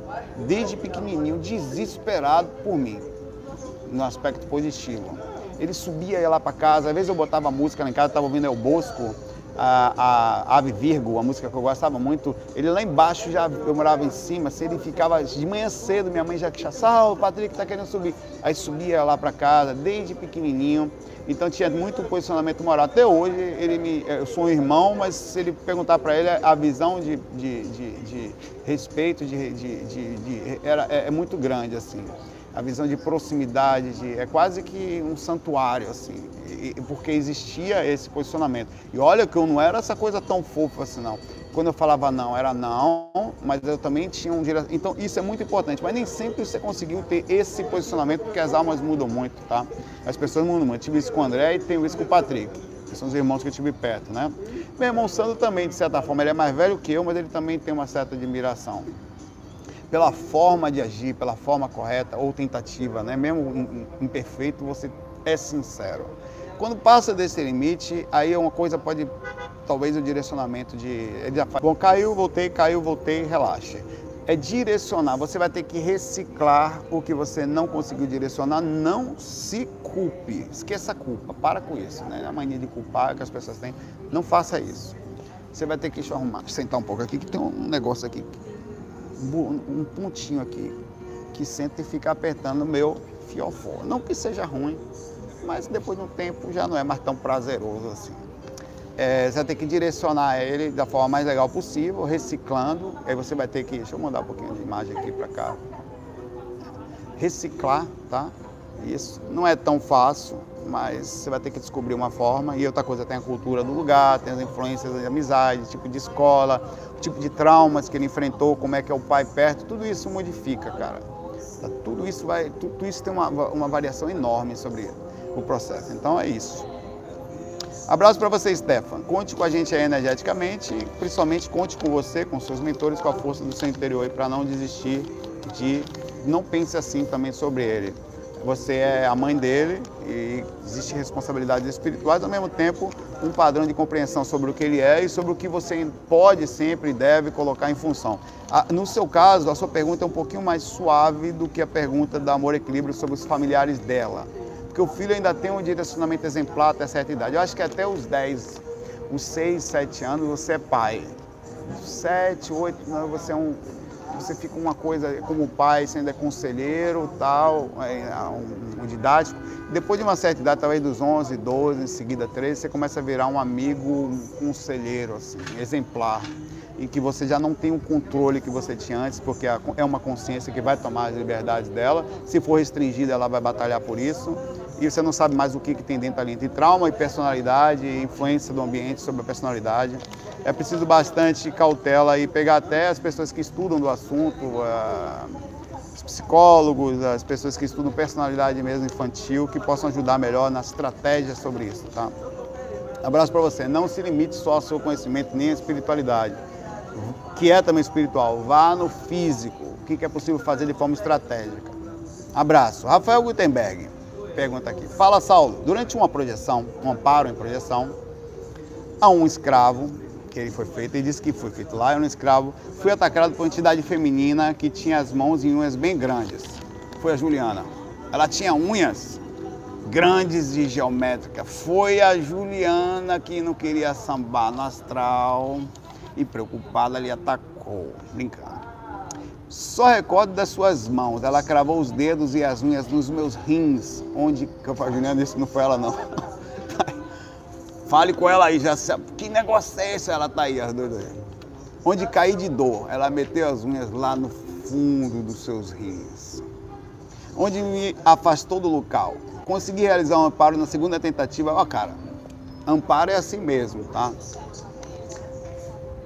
desde pequenininho desesperado por mim no aspecto positivo. Ele subia ia lá para casa às vezes eu botava música lá em casa estava ouvindo El Bosco a, a, Ave Virgo, a música que eu gostava muito, ele lá embaixo já, eu morava em cima, se ele ficava de manhã cedo, minha mãe já chassava, o Patrick tá querendo subir. Aí subia lá para casa, desde pequenininho, então tinha muito posicionamento moral. Até hoje, ele me, eu sou um irmão, mas se ele perguntar para ele, a visão de, de, de, de respeito de, de, era, é, é, muito grande, assim. A visão de proximidade, de, é quase que um santuário, assim, e, porque existia esse posicionamento. E olha que eu não era essa coisa tão fofa assim, não. Quando eu falava não, era não, mas eu também tinha um direto. Então isso é muito importante, mas nem sempre você conseguiu ter esse posicionamento, porque as almas mudam muito, tá? As pessoas mudam muito. Eu tive isso com o André e tenho isso com o Patrick, que são os irmãos que eu tive perto, né? Meu irmão Sandro também, de certa forma, ele é mais velho que eu, mas ele também tem uma certa admiração pela forma de agir, pela forma correta ou tentativa, né? Mesmo imperfeito, você é sincero. Quando passa desse limite, aí uma coisa pode, talvez o direcionamento de. Ele já faz, bom, caiu, voltei, caiu, voltei, relaxe. É direcionar, você vai ter que reciclar o que você não conseguiu direcionar, não se culpe, esqueça a culpa, para com isso, né? A mania de culpar que as pessoas têm, não faça isso. Você vai ter que arrumar, sentar um pouco aqui, que tem um negócio aqui, um pontinho aqui, que senta e fica apertando o meu fiofó. Não que seja ruim, mas depois de um tempo já não é mais tão prazeroso assim. É, você vai ter que direcionar ele da forma mais legal possível, reciclando. Aí você vai ter que, deixa eu mandar um pouquinho de imagem aqui para cá. Reciclar, tá? Isso não é tão fácil, mas você vai ter que descobrir uma forma. E outra coisa, tem a cultura do lugar, tem as influências de amizade, tipo de escola, tipo de traumas que ele enfrentou, como é que é o pai perto, tudo isso modifica, cara. Tudo isso vai, tudo isso tem uma, uma variação enorme sobre o processo. Então é isso. Abraço para você, Stefan. Conte com a gente aí energeticamente, principalmente conte com você, com seus mentores, com a força do seu interior para não desistir de. Não pense assim também sobre ele. Você é a mãe dele e existe responsabilidades espirituais, ao mesmo tempo um padrão de compreensão sobre o que ele é e sobre o que você pode sempre e deve colocar em função. No seu caso, a sua pergunta é um pouquinho mais suave do que a pergunta da Amor Equilíbrio sobre os familiares dela porque o filho ainda tem um direcionamento exemplar até certa idade. Eu acho que até os 10, os 6, 7 anos você é pai. 7, 8, você é um. Você fica uma coisa como pai, você ainda é conselheiro, tal, é, é um, um didático. Depois de uma certa idade, talvez dos 11, 12, em seguida 13, você começa a virar um amigo, um conselheiro, assim, exemplar. e que você já não tem o controle que você tinha antes, porque é uma consciência que vai tomar as liberdades dela. Se for restringida, ela vai batalhar por isso. E você não sabe mais o que, que tem dentro ali, entre trauma e personalidade, influência do ambiente sobre a personalidade. É preciso bastante cautela e pegar até as pessoas que estudam do assunto, uh, os psicólogos, as pessoas que estudam personalidade mesmo infantil, que possam ajudar melhor na estratégia sobre isso, tá? Abraço para você. Não se limite só ao seu conhecimento nem à espiritualidade que é também espiritual, vá no físico, o que é possível fazer de forma estratégica. Abraço. Rafael Gutenberg pergunta aqui. Fala, Saulo. Durante uma projeção, um amparo em projeção, a um escravo que ele foi feito, ele disse que foi feito lá, era um escravo, fui atacado por uma entidade feminina que tinha as mãos e unhas bem grandes. Foi a Juliana. Ela tinha unhas grandes e geométricas. Foi a Juliana que não queria sambar no astral e preocupada lhe atacou, brincando. Só recordo das suas mãos. Ela cravou os dedos e as unhas nos meus rins, onde. Que eu falei, Juliana, isso não foi ela, não. Fale com ela aí, já sabe. Que negócio é esse? Ela tá aí, as duas Onde caí de dor, ela meteu as unhas lá no fundo dos seus rins. Onde me afastou do local. Consegui realizar um amparo na segunda tentativa. Ó, cara, amparo é assim mesmo, tá?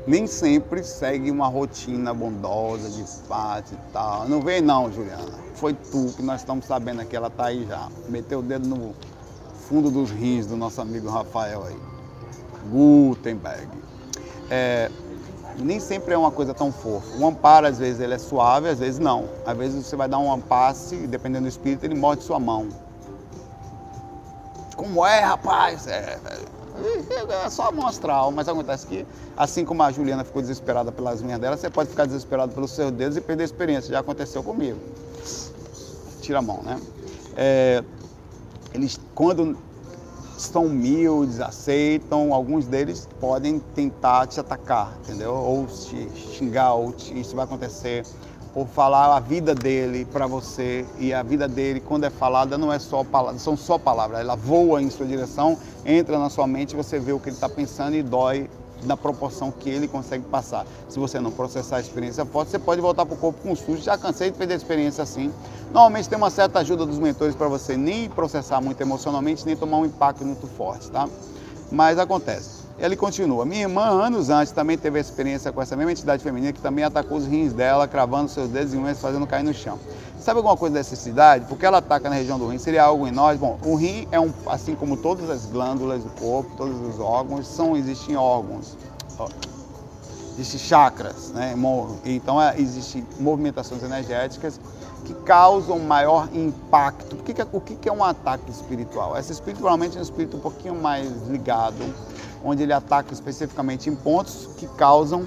Nem sempre segue uma rotina bondosa de paz e tal. Não vem não, Juliana. Foi tu que nós estamos sabendo que ela está aí já. Meteu o dedo no fundo dos rins do nosso amigo Rafael aí. Gutenberg. É, nem sempre é uma coisa tão fofa. O amparo, às vezes, ele é suave, às vezes não. Às vezes você vai dar um ampasse, dependendo do espírito, ele morde sua mão. Como é, rapaz? É, é só mostrar, mas acontece que, assim como a Juliana ficou desesperada pelas unhas dela, você pode ficar desesperado pelos seus dedos e perder a experiência. Já aconteceu comigo. Tira a mão, né? É, eles, quando estão humildes, aceitam, alguns deles podem tentar te atacar, entendeu? Ou te xingar, ou te, isso vai acontecer ou falar a vida dele para você e a vida dele quando é falada não é só são só palavras, ela voa em sua direção, entra na sua mente, você vê o que ele está pensando e dói na proporção que ele consegue passar. Se você não processar a experiência forte, você pode voltar para o corpo com susto. Já cansei de perder a experiência assim. Normalmente tem uma certa ajuda dos mentores para você nem processar muito emocionalmente, nem tomar um impacto muito forte, tá? Mas acontece. Ele continua. Minha irmã, anos antes, também teve experiência com essa mesma entidade feminina que também atacou os rins dela, cravando seus dedos e unhas, fazendo cair no chão. Sabe alguma coisa dessa entidade? Porque ela ataca na região do rim, seria algo em nós? Bom, o rim é um, assim como todas as glândulas do corpo, todos os órgãos, são, existem órgãos. Existem chakras, né? Então é, existem movimentações energéticas que causam maior impacto. O é, que é um ataque espiritual? Essa espiritualmente é um espírito um pouquinho mais ligado onde ele ataca especificamente em pontos que causam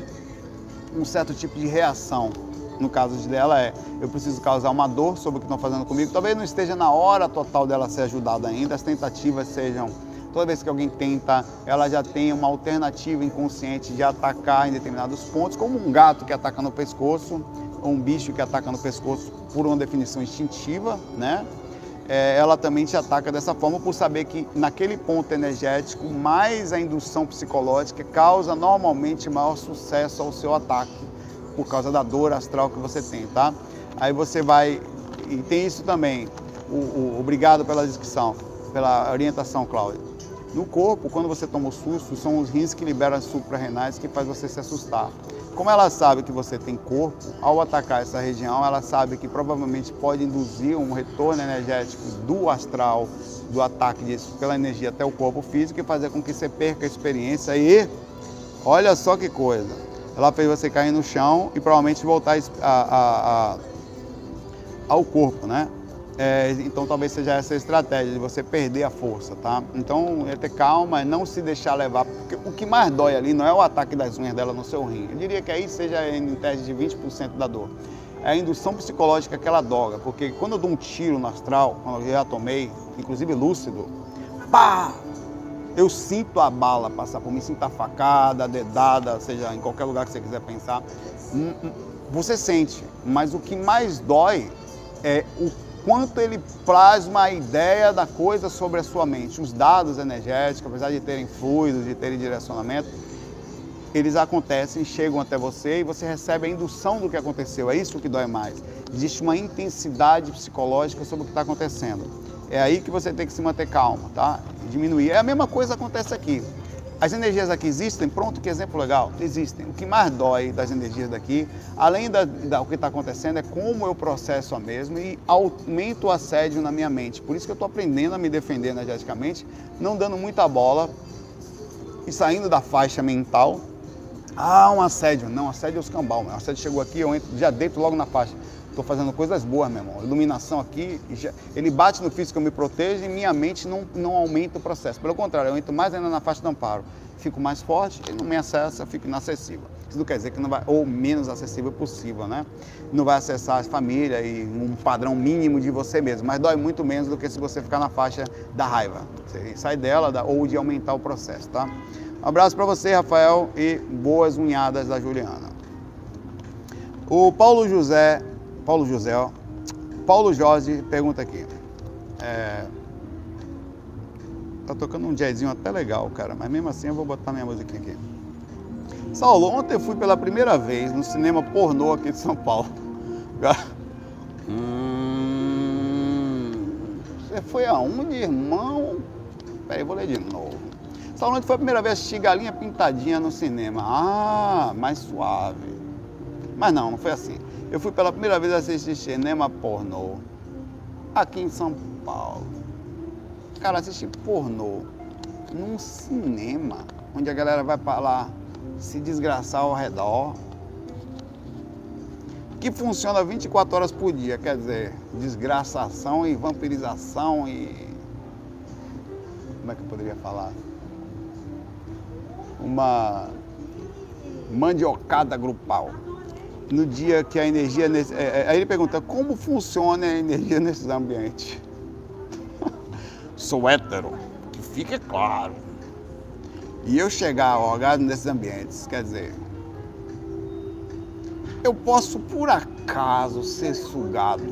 um certo tipo de reação. No caso dela é, eu preciso causar uma dor sobre o que estão fazendo comigo. Talvez não esteja na hora total dela ser ajudada ainda, as tentativas sejam toda vez que alguém tenta, ela já tem uma alternativa inconsciente de atacar em determinados pontos, como um gato que ataca no pescoço, ou um bicho que ataca no pescoço por uma definição instintiva, né? É, ela também te ataca dessa forma por saber que naquele ponto energético, mais a indução psicológica causa normalmente maior sucesso ao seu ataque, por causa da dor astral que você tem, tá? Aí você vai, e tem isso também, o, o, obrigado pela descrição, pela orientação, Cláudia. No corpo, quando você toma o susto, são os rins que liberam as suprarrenais que faz você se assustar. Como ela sabe que você tem corpo, ao atacar essa região, ela sabe que provavelmente pode induzir um retorno energético do astral, do ataque disso pela energia até o corpo físico e fazer com que você perca a experiência e olha só que coisa. Ela fez você cair no chão e provavelmente voltar a, a, a, ao corpo, né? É, então talvez seja essa a estratégia de você perder a força, tá? Então é ter calma, não se deixar levar, porque o que mais dói ali não é o ataque das unhas dela no seu rim. Eu diria que aí seja em teste de 20% da dor. É a indução psicológica que ela doga, porque quando eu dou um tiro no astral, quando eu já tomei, inclusive lúcido, pá! Eu sinto a bala passar por mim, sinto a facada, a dedada, seja em qualquer lugar que você quiser pensar. Hum, hum, você sente, mas o que mais dói é o quanto ele plasma a ideia da coisa sobre a sua mente. Os dados energéticos, apesar de terem fluidos, de terem direcionamento, eles acontecem, chegam até você e você recebe a indução do que aconteceu. É isso que dói mais. Existe uma intensidade psicológica sobre o que está acontecendo. É aí que você tem que se manter calmo, tá? Diminuir. É a mesma coisa que acontece aqui. As energias aqui existem? Pronto, que exemplo legal. Existem. O que mais dói das energias daqui, além da, da o que está acontecendo, é como eu processo a mesma e aumento o assédio na minha mente. Por isso que eu estou aprendendo a me defender energeticamente, não dando muita bola e saindo da faixa mental ah, um assédio. Não, assédio é os cambal. O assédio chegou aqui, eu entro, já deito logo na faixa. Estou fazendo coisas boas, meu irmão. Iluminação aqui, ele bate no físico, eu me protejo e minha mente não, não aumenta o processo. Pelo contrário, eu entro mais ainda na faixa do amparo. Fico mais forte, ele não me acessa, fico inacessível. Isso não quer dizer que não vai, ou menos acessível possível, né? Não vai acessar a família e um padrão mínimo de você mesmo, mas dói muito menos do que se você ficar na faixa da raiva. Você sai dela ou de aumentar o processo, tá? Um abraço para você, Rafael, e boas unhadas da Juliana. O Paulo José, Paulo José, Paulo Jorge pergunta aqui. É, tá tocando um jazzinho até legal, cara, mas mesmo assim eu vou botar minha música aqui. Saulo, ontem eu fui pela primeira vez no cinema pornô aqui de São Paulo. Hum, você foi aonde, irmão? Peraí, vou ler de novo. Restaurante foi a primeira vez assistir Galinha Pintadinha no cinema. Ah, mais suave. Mas não, não foi assim. Eu fui pela primeira vez assistir cinema pornô. Aqui em São Paulo. Cara, assistir pornô num cinema, onde a galera vai para lá se desgraçar ao redor. Que funciona 24 horas por dia, quer dizer, desgraçação e vampirização e. Como é que eu poderia falar? uma mandiocada grupal. No dia que a energia. É, é, aí ele pergunta como funciona a energia nesses ambientes. Sou hétero, que fique claro. E eu chegar ao orgasmo nesses ambientes, quer dizer, eu posso por acaso ser sugado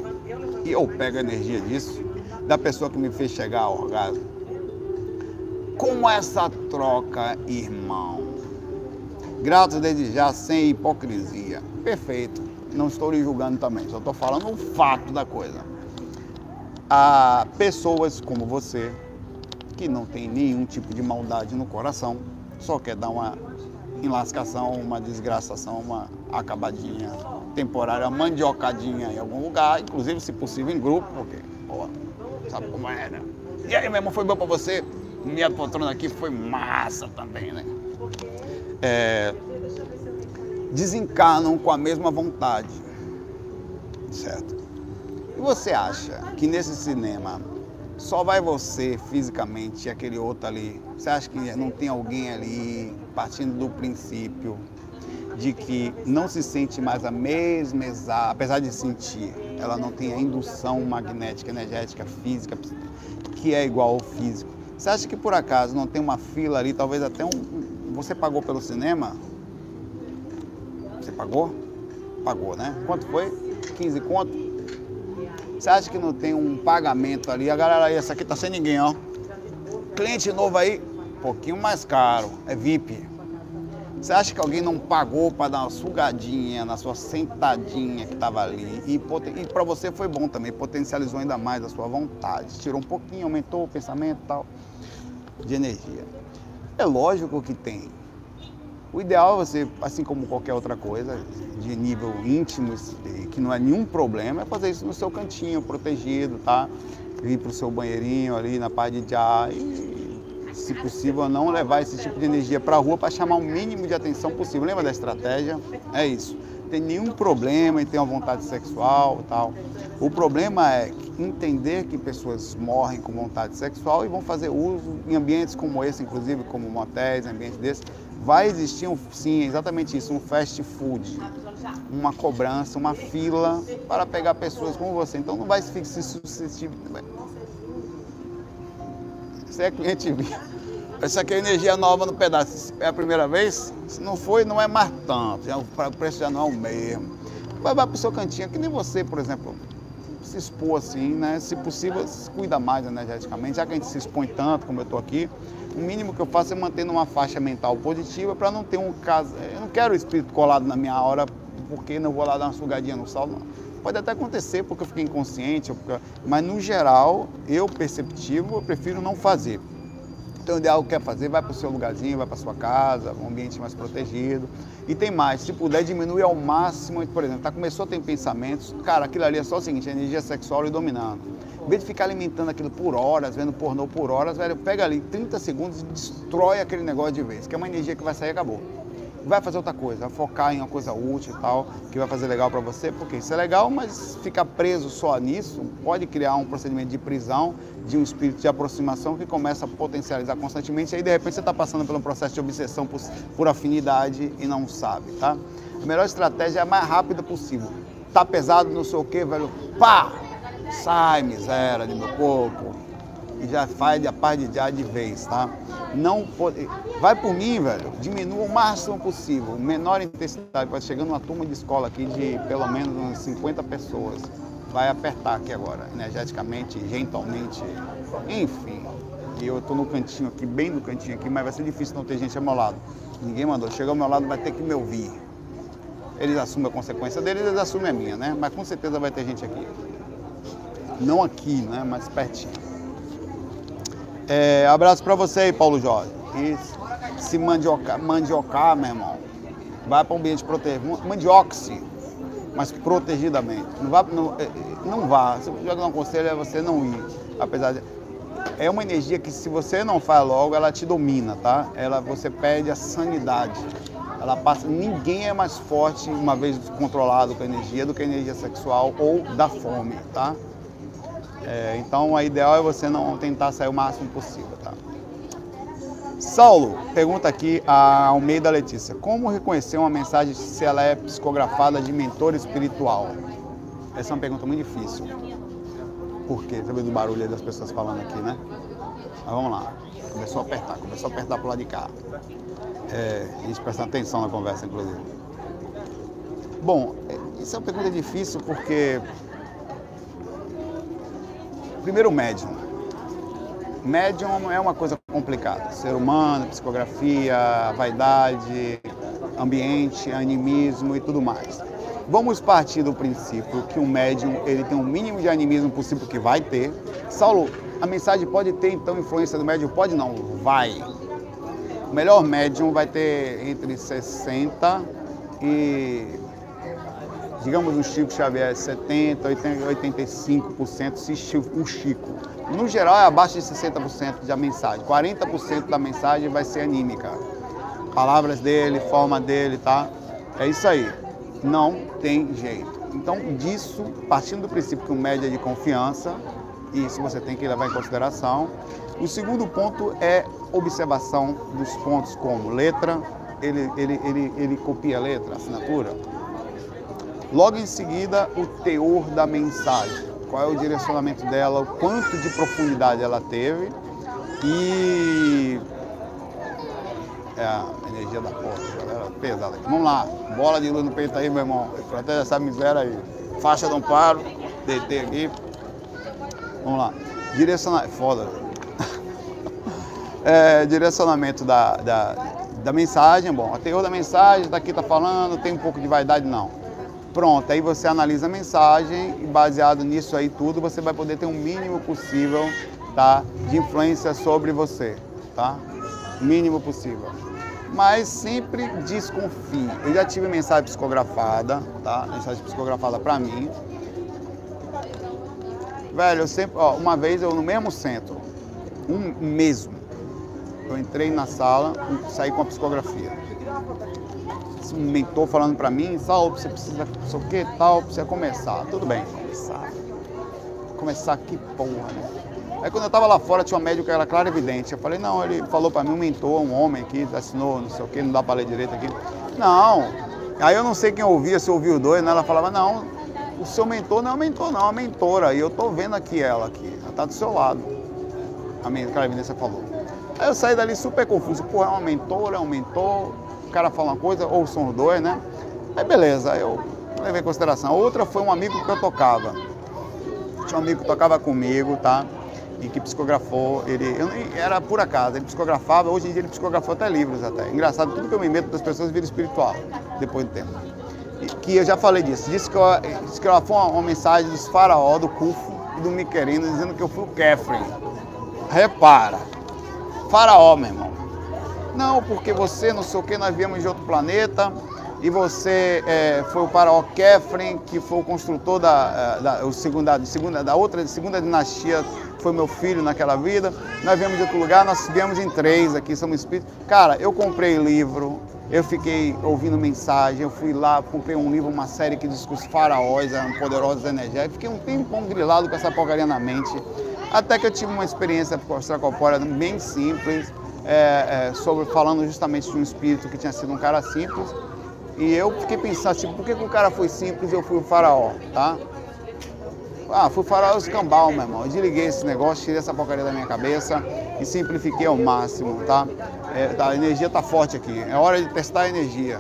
e eu pego a energia disso, da pessoa que me fez chegar ao orgasmo com essa troca, irmão. Grato desde já, sem hipocrisia. Perfeito. Não estou lhe julgando também, só estou falando o fato da coisa. Há pessoas como você, que não tem nenhum tipo de maldade no coração, só quer dar uma enlascação, uma desgraçação, uma acabadinha temporária, mandiocadinha em algum lugar, inclusive se possível em grupo, porque, pô, sabe como é, né? E aí, meu irmão, foi bom pra você? minha poltrona aqui foi massa também, né? É, desencarnam com a mesma vontade, certo? E você acha que nesse cinema só vai você fisicamente e aquele outro ali? Você acha que não tem alguém ali partindo do princípio de que não se sente mais a mesma apesar de sentir, ela não tem a indução magnética, energética, física, que é igual ao físico. Você acha que por acaso não tem uma fila ali, talvez até um. Você pagou pelo cinema? Você pagou? Pagou, né? Quanto foi? 15 conto? Você acha que não tem um pagamento ali? A galera aí, essa aqui tá sem ninguém, ó. Cliente novo aí, pouquinho mais caro, é VIP. Você acha que alguém não pagou para dar uma sugadinha na sua sentadinha que estava ali? E, e para você foi bom também, potencializou ainda mais a sua vontade. Tirou um pouquinho, aumentou o pensamento e tal de energia. É lógico que tem. O ideal é você, assim como qualquer outra coisa, de nível íntimo, que não é nenhum problema, é fazer isso no seu cantinho, protegido, tá? Ir para o seu banheirinho ali na parte de ar e, se possível, não levar esse tipo de energia para a rua para chamar o mínimo de atenção possível. Lembra da estratégia? É isso tem nenhum problema em ter uma vontade sexual tal. O problema é entender que pessoas morrem com vontade sexual e vão fazer uso em ambientes como esse, inclusive como motéis, ambientes desses. Vai existir, um, sim, exatamente isso, um fast food, uma cobrança, uma fila para pegar pessoas como você. Então não vai se suscetível. Você é cliente essa aqui é energia nova no pedaço. É a primeira vez? Se não foi, não é mais tanto. O preço já não é o mesmo. Vai, para o seu cantinho, que nem você, por exemplo. se expor assim, né? Se possível, se cuida mais energeticamente, já que a gente se expõe tanto como eu estou aqui, o mínimo que eu faço é manter uma faixa mental positiva para não ter um caso. Eu não quero o espírito colado na minha hora, porque não vou lá dar uma sugadinha no sol, não. Pode até acontecer porque eu fiquei inconsciente, mas no geral, eu perceptivo, eu prefiro não fazer. Então, o ideal que quer fazer, vai para o seu lugarzinho, vai para sua casa, um ambiente mais protegido. E tem mais, se puder diminuir ao máximo, por exemplo, tá, começou a ter pensamentos, cara, aquilo ali é só o seguinte, energia sexual e dominando. Em vez de ficar alimentando aquilo por horas, vendo pornô por horas, velho, pega ali 30 segundos e destrói aquele negócio de vez, que é uma energia que vai sair e acabou vai fazer outra coisa, vai focar em uma coisa útil e tal, que vai fazer legal para você, porque isso é legal, mas ficar preso só nisso pode criar um procedimento de prisão, de um espírito de aproximação que começa a potencializar constantemente, e aí de repente você está passando um processo de obsessão por, por, afinidade e não sabe, tá? A melhor estratégia é a mais rápida possível. Tá pesado, não sei o que, velho, pá! Sai, miséria de meu corpo, e já faz a paz de já de vez, tá? Não pode, vai por mim, velho, diminua o máximo possível, menor intensidade, vai chegando uma turma de escola aqui de pelo menos umas 50 pessoas, vai apertar aqui agora, energeticamente, gentalmente, enfim. E eu estou no cantinho aqui, bem no cantinho aqui, mas vai ser difícil não ter gente ao meu lado. Ninguém mandou, chega ao meu lado vai ter que me ouvir. Eles assumem a consequência deles, eles assumem a minha, né? Mas com certeza vai ter gente aqui. Não aqui, né? Mas pertinho. É, abraço para você aí, Paulo Jorge. E se mandioca, mandiocar, meu irmão, vai para um ambiente protegido. Mandioque-se, mas protegidamente. Não vá, não, é, não vá. Se eu dar um conselho é você não ir. Apesar de. É uma energia que se você não faz logo, ela te domina, tá? Ela, você perde a sanidade. Ela passa. Ninguém é mais forte, uma vez controlado com a energia, do que a energia sexual ou da fome, tá? É, então, o ideal é você não tentar sair o máximo possível, tá? Saulo pergunta aqui a Almeida Letícia: Como reconhecer uma mensagem se ela é psicografada de mentor espiritual? Essa é uma pergunta muito difícil. Por quê? Você do barulho das pessoas falando aqui, né? Mas vamos lá. Começou a apertar, começou a apertar pro lado de cá. É, a gente presta atenção na conversa, inclusive. Bom, é, isso é uma pergunta difícil porque Primeiro, médium. Médium é uma coisa complicada. Ser humano, psicografia, vaidade, ambiente, animismo e tudo mais. Vamos partir do princípio que um médium ele tem o um mínimo de animismo possível que vai ter. Saulo, a mensagem pode ter então influência do médium? Pode não, vai. O melhor médium vai ter entre 60 e digamos um Chico Xavier 70, 85% se um Chico. No geral é abaixo de 60% da mensagem, 40% da mensagem vai ser anímica. Palavras dele, forma dele, tá? É isso aí. Não tem jeito. Então, disso, partindo do princípio que o médio é de confiança, isso você tem que levar em consideração. O segundo ponto é observação dos pontos como letra, ele, ele, ele, ele copia a letra, assinatura, Logo em seguida, o teor da mensagem. Qual é o direcionamento dela, o quanto de profundidade ela teve e. É a energia da porta, galera, pesada aqui. Vamos lá, bola de luz no peito aí, meu irmão. Protege essa miséria aí. Faixa de amparo, DT aqui. Vamos lá. Direcionamento. Foda. é, direcionamento da, da, da mensagem. Bom, o teor da mensagem, daqui tá falando, tem um pouco de vaidade, não. Pronto, aí você analisa a mensagem e baseado nisso aí tudo, você vai poder ter um mínimo possível, tá, de influência sobre você, tá? Mínimo possível. Mas sempre desconfie. Eu já tive mensagem psicografada, tá? Mensagem psicografada para mim. Velho, eu sempre, ó, uma vez eu no mesmo centro, um mesmo, eu entrei na sala e saí com a psicografia um mentor falando para mim, Saulo, você precisa, não sei o que, tal, precisa começar. Tudo bem, começar. Começar que porra, né? Aí quando eu tava lá fora, tinha um médico que era claro evidente. Eu falei, não, ele falou para mim, um mentor, um homem aqui, assinou, não sei o que, não dá para ler direito aqui. Não. Aí eu não sei quem ouvia, se ouviu dois, né? Ela falava, não, o seu mentor não é um mentor, não, é uma mentora. E eu tô vendo aqui ela aqui, ela tá do seu lado. A minha evidência falou. Aí eu saí dali super confuso. Pô, é uma mentora, é um mentor o cara fala uma coisa, ou são os dois, né? Aí beleza, eu levei em consideração. Outra foi um amigo que eu tocava. Tinha um amigo que tocava comigo, tá? E que psicografou, ele eu, era por acaso, ele psicografava, hoje em dia ele psicografou até livros até. Engraçado, tudo que eu me meto das pessoas vira espiritual, depois do tempo. E, que eu já falei disso, disse que eu, eu uma, uma mensagem dos faraó, do Cufo e do Miquerino, dizendo que eu fui o Kefren. Repara, faraó, meu irmão. Não, porque você não sei o que, nós viemos de outro planeta, e você é, foi o faraó Kefren, que foi o construtor da, é, da, o segunda, segunda, da outra segunda dinastia, foi meu filho naquela vida. Nós viemos de outro lugar, nós viemos em três aqui, somos espíritos. Cara, eu comprei livro, eu fiquei ouvindo mensagem, eu fui lá, comprei um livro, uma série que diz que os faraós eram poderosos energéticos. Fiquei um tempão grilado com essa porcaria na mente. Até que eu tive uma experiência extracorpórea bem simples, é, é, sobre falando justamente de um espírito que tinha sido um cara simples e eu fiquei pensando assim, por que, que o cara foi simples e eu fui o faraó, tá? Ah, fui faraó escambau, meu irmão. Eu desliguei esse negócio, tirei essa porcaria da minha cabeça e simplifiquei ao máximo, tá? É, tá, a energia tá forte aqui. É hora de testar a energia.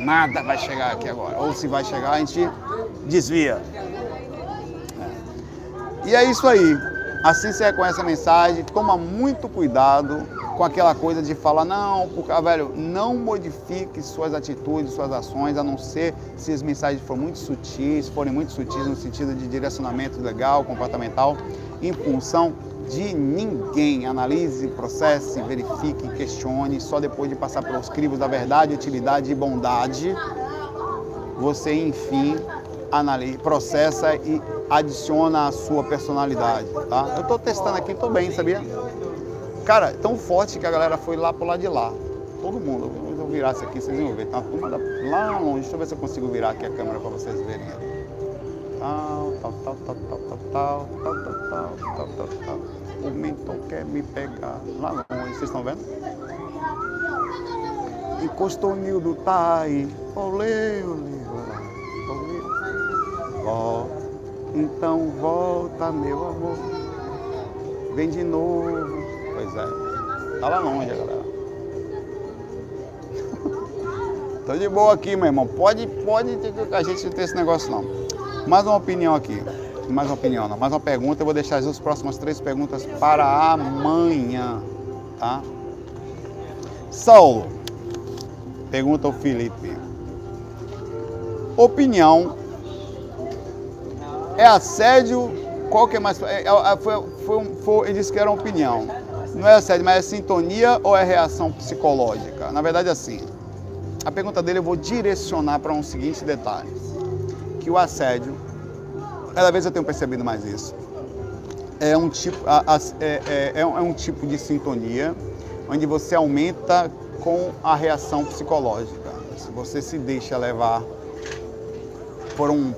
Nada vai chegar aqui agora. Ou se vai chegar, a gente desvia. É. E é isso aí. Assim você reconhece a mensagem, toma muito cuidado com aquela coisa de falar, não, porque, ah, velho, não modifique suas atitudes, suas ações, a não ser se as mensagens forem muito sutis, forem muito sutis no sentido de direcionamento legal, comportamental, em função de ninguém. Analise, processe, verifique, questione, só depois de passar pelos crivos da verdade, utilidade e bondade, você, enfim, analisa, processa e adiciona a sua personalidade, tá? Eu estou testando aqui, estou bem, sabia? Cara, é tão forte que a galera foi lá pro lado de lá. Todo mundo. Eu virasse aqui, vocês iam ver. Tá uma turma lá longe. Deixa eu ver se eu consigo virar aqui a câmera para vocês verem. Tal, tal, tal, tal, tal, tal, tal, tal, tal, tal, tal, tal. O mentor quer me pegar. Lá longe, vocês estão vendo? Encostou o Nildo, tá aí. Olê, olê, olê. Ó, então volta, meu amor. Vem de novo Pois é. Tá lá longe, galera. Tô de boa aqui, meu irmão. Pode, pode, a gente tem esse negócio não. Mais uma opinião aqui. Mais uma opinião, não. Mais uma pergunta. Eu vou deixar as próximas três perguntas para amanhã, tá? Saulo. Pergunta o Felipe. Opinião. É assédio? Qual que é mais. É, é, foi, foi, foi, ele disse que era opinião não é assédio, mas é sintonia ou é reação psicológica? Na verdade, é assim. A pergunta dele eu vou direcionar para um seguinte detalhe: que o assédio, cada vez eu tenho percebido mais isso, é um tipo, é, é, é um tipo de sintonia onde você aumenta com a reação psicológica. Se você se deixa levar por um, um,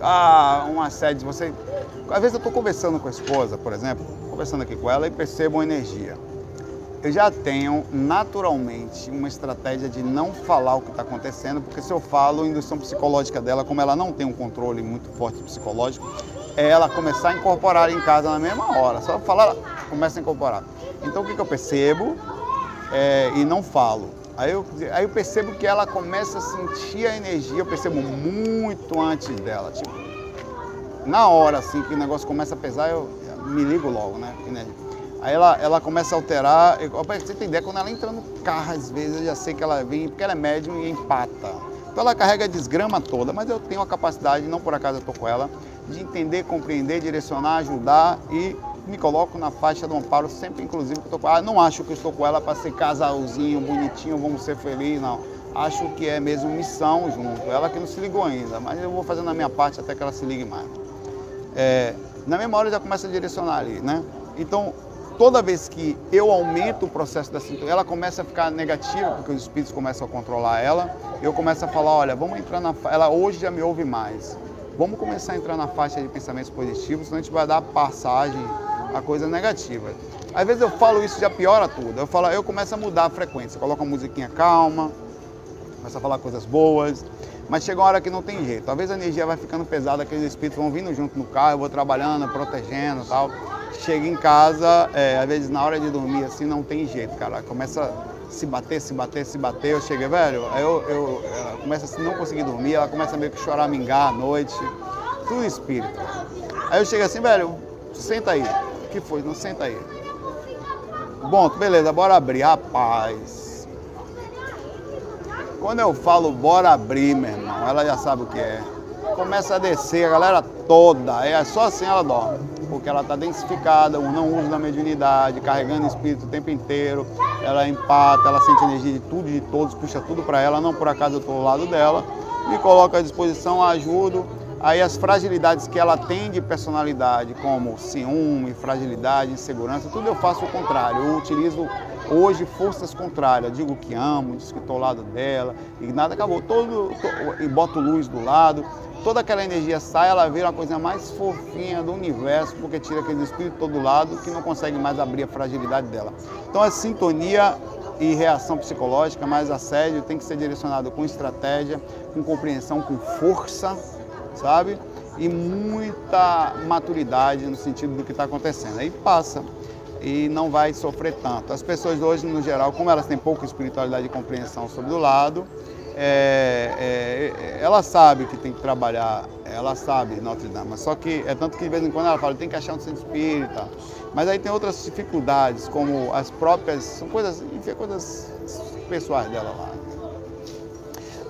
ah, um assédio, você. Às vezes eu estou conversando com a esposa, por exemplo, conversando aqui com ela e percebo uma energia. Eu já tenho naturalmente uma estratégia de não falar o que está acontecendo, porque se eu falo, a indução psicológica dela, como ela não tem um controle muito forte psicológico, é ela começar a incorporar em casa na mesma hora. Só falar, começa a incorporar. Então o que, que eu percebo é, e não falo? Aí eu, aí eu percebo que ela começa a sentir a energia, eu percebo muito antes dela. Tipo, na hora assim que o negócio começa a pesar, eu, me ligo logo, né? Aí ela, ela começa a alterar. Eu, você tem ideia, quando ela entra no carro, às vezes eu já sei que ela vem, porque ela é médium e empata. Então ela carrega a desgrama toda, mas eu tenho a capacidade, não por acaso eu estou com ela, de entender, compreender, direcionar, ajudar e me coloco na faixa do amparo, sempre inclusive que estou com ela. Ah, não acho que estou com ela para ser casalzinho, bonitinho, vamos ser felizes, não. Acho que é mesmo missão junto. Ela que não se ligou ainda, mas eu vou fazendo a minha parte até que ela se ligue mais. É, na mesma hora já começa a direcionar ali, né? Então, toda vez que eu aumento o processo da sintonia, ela começa a ficar negativa, porque os espíritos começam a controlar ela, eu começo a falar, olha, vamos entrar na... Ela hoje já me ouve mais. Vamos começar a entrar na faixa de pensamentos positivos, senão a gente vai dar passagem a coisa negativa. Às vezes eu falo isso já piora tudo. Eu falo, eu começo a mudar a frequência, coloco uma musiquinha calma, começo a falar coisas boas, mas chega uma hora que não tem jeito. Talvez a energia vai ficando pesada, aqueles espíritos vão vindo junto no carro, eu vou trabalhando, protegendo e tal. Chega em casa, é, às vezes na hora de dormir assim, não tem jeito, cara. Começa a se bater, se bater, se bater. Eu chego, velho, eu, eu, ela começa a não conseguir dormir, ela começa meio que chorar, mingar à noite. tudo espírito. Aí eu chego assim, velho, senta aí. O que foi? Não senta aí. Bom, beleza, bora abrir. Rapaz. Quando eu falo bora abrir, meu irmão, ela já sabe o que é. Começa a descer, a galera toda. É só assim ela dorme. Porque ela está densificada, não uso da mediunidade, carregando espírito o tempo inteiro. Ela empata, ela sente energia de tudo e de todos, puxa tudo para ela. Não por acaso eu estou ao lado dela. Me coloco à disposição, ajudo Aí as fragilidades que ela tem de personalidade, como ciúme, fragilidade, insegurança, tudo eu faço o contrário. Eu utilizo hoje forças contrárias. Digo que amo, digo que estou ao lado dela, e nada acabou. Todo, e boto luz do lado. Toda aquela energia sai, ela vira a coisa mais fofinha do universo, porque tira aquele espírito todo lado que não consegue mais abrir a fragilidade dela. Então é sintonia e reação psicológica, mas assédio tem que ser direcionado com estratégia, com compreensão, com força sabe? E muita maturidade no sentido do que está acontecendo. Aí passa e não vai sofrer tanto. As pessoas hoje, no geral, como elas têm pouca espiritualidade e compreensão sobre o lado, é, é, ela sabe que tem que trabalhar, ela sabe Notre Dame, só que é tanto que de vez em quando ela fala, tem que achar um centro espírita, mas aí tem outras dificuldades, como as próprias, são coisas, enfim, coisas pessoais dela lá.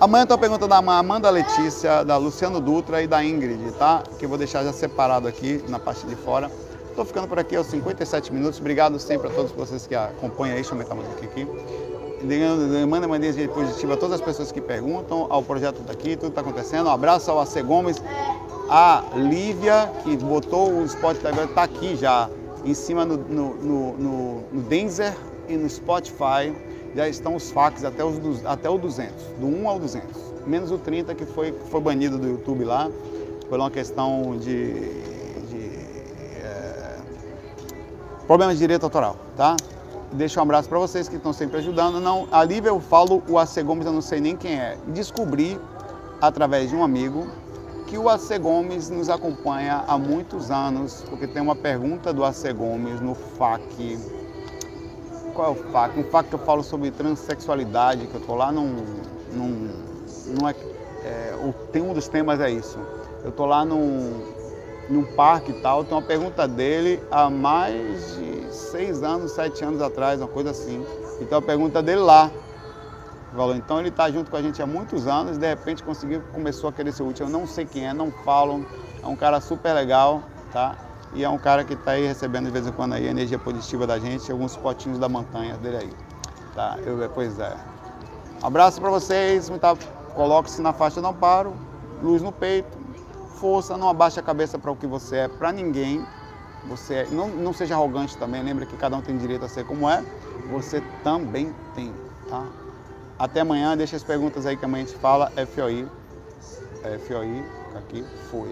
Amanhã eu estou perguntando da Amanda Letícia, da Luciano Dutra e da Ingrid, tá? Que eu vou deixar já separado aqui na parte de fora. Estou ficando por aqui aos 57 minutos. Obrigado sempre a todos vocês que acompanham eu aumentar mais aqui. aqui. Manda uma energia positiva a todas as pessoas que perguntam, ao projeto daqui, tudo está acontecendo. Um abraço ao AC Gomes, a Lívia, que botou o Spotify, está aqui já, em cima no, no, no, no, no Denzer e no Spotify já estão os fax até, os, até o 200, do 1 ao 200. Menos o 30 que foi, foi banido do YouTube lá, por uma questão de problemas de direito autoral, tá? Deixa um abraço para vocês que estão sempre ajudando. Não, a Lívia eu falo, o AC Gomes eu não sei nem quem é. Descobri, através de um amigo, que o AC Gomes nos acompanha há muitos anos, porque tem uma pergunta do AC Gomes no FAQ qual é o fato? Um fato que eu falo sobre transexualidade, que eu estou lá num. num, é, é, o, tem um dos temas é isso. Eu estou lá num, num parque e tal, tem uma pergunta dele há mais de seis anos, sete anos atrás, uma coisa assim. Então a pergunta dele lá. Falou, então ele está junto com a gente há muitos anos, de repente conseguiu, começou a querer ser útil. Eu não sei quem é, não falo, é um cara super legal, tá? E é um cara que está aí recebendo de vez em quando aí a energia positiva da gente, alguns potinhos da montanha dele aí. Tá? Eu, pois é. Abraço para vocês, tá, coloque-se na faixa não paro, luz no peito, força, não abaixe a cabeça para o que você é, para ninguém. Você é, não, não seja arrogante também, lembra que cada um tem direito a ser como é, você também tem, tá? Até amanhã, deixa as perguntas aí que amanhã a gente fala, FOI, FOI, aqui, foi.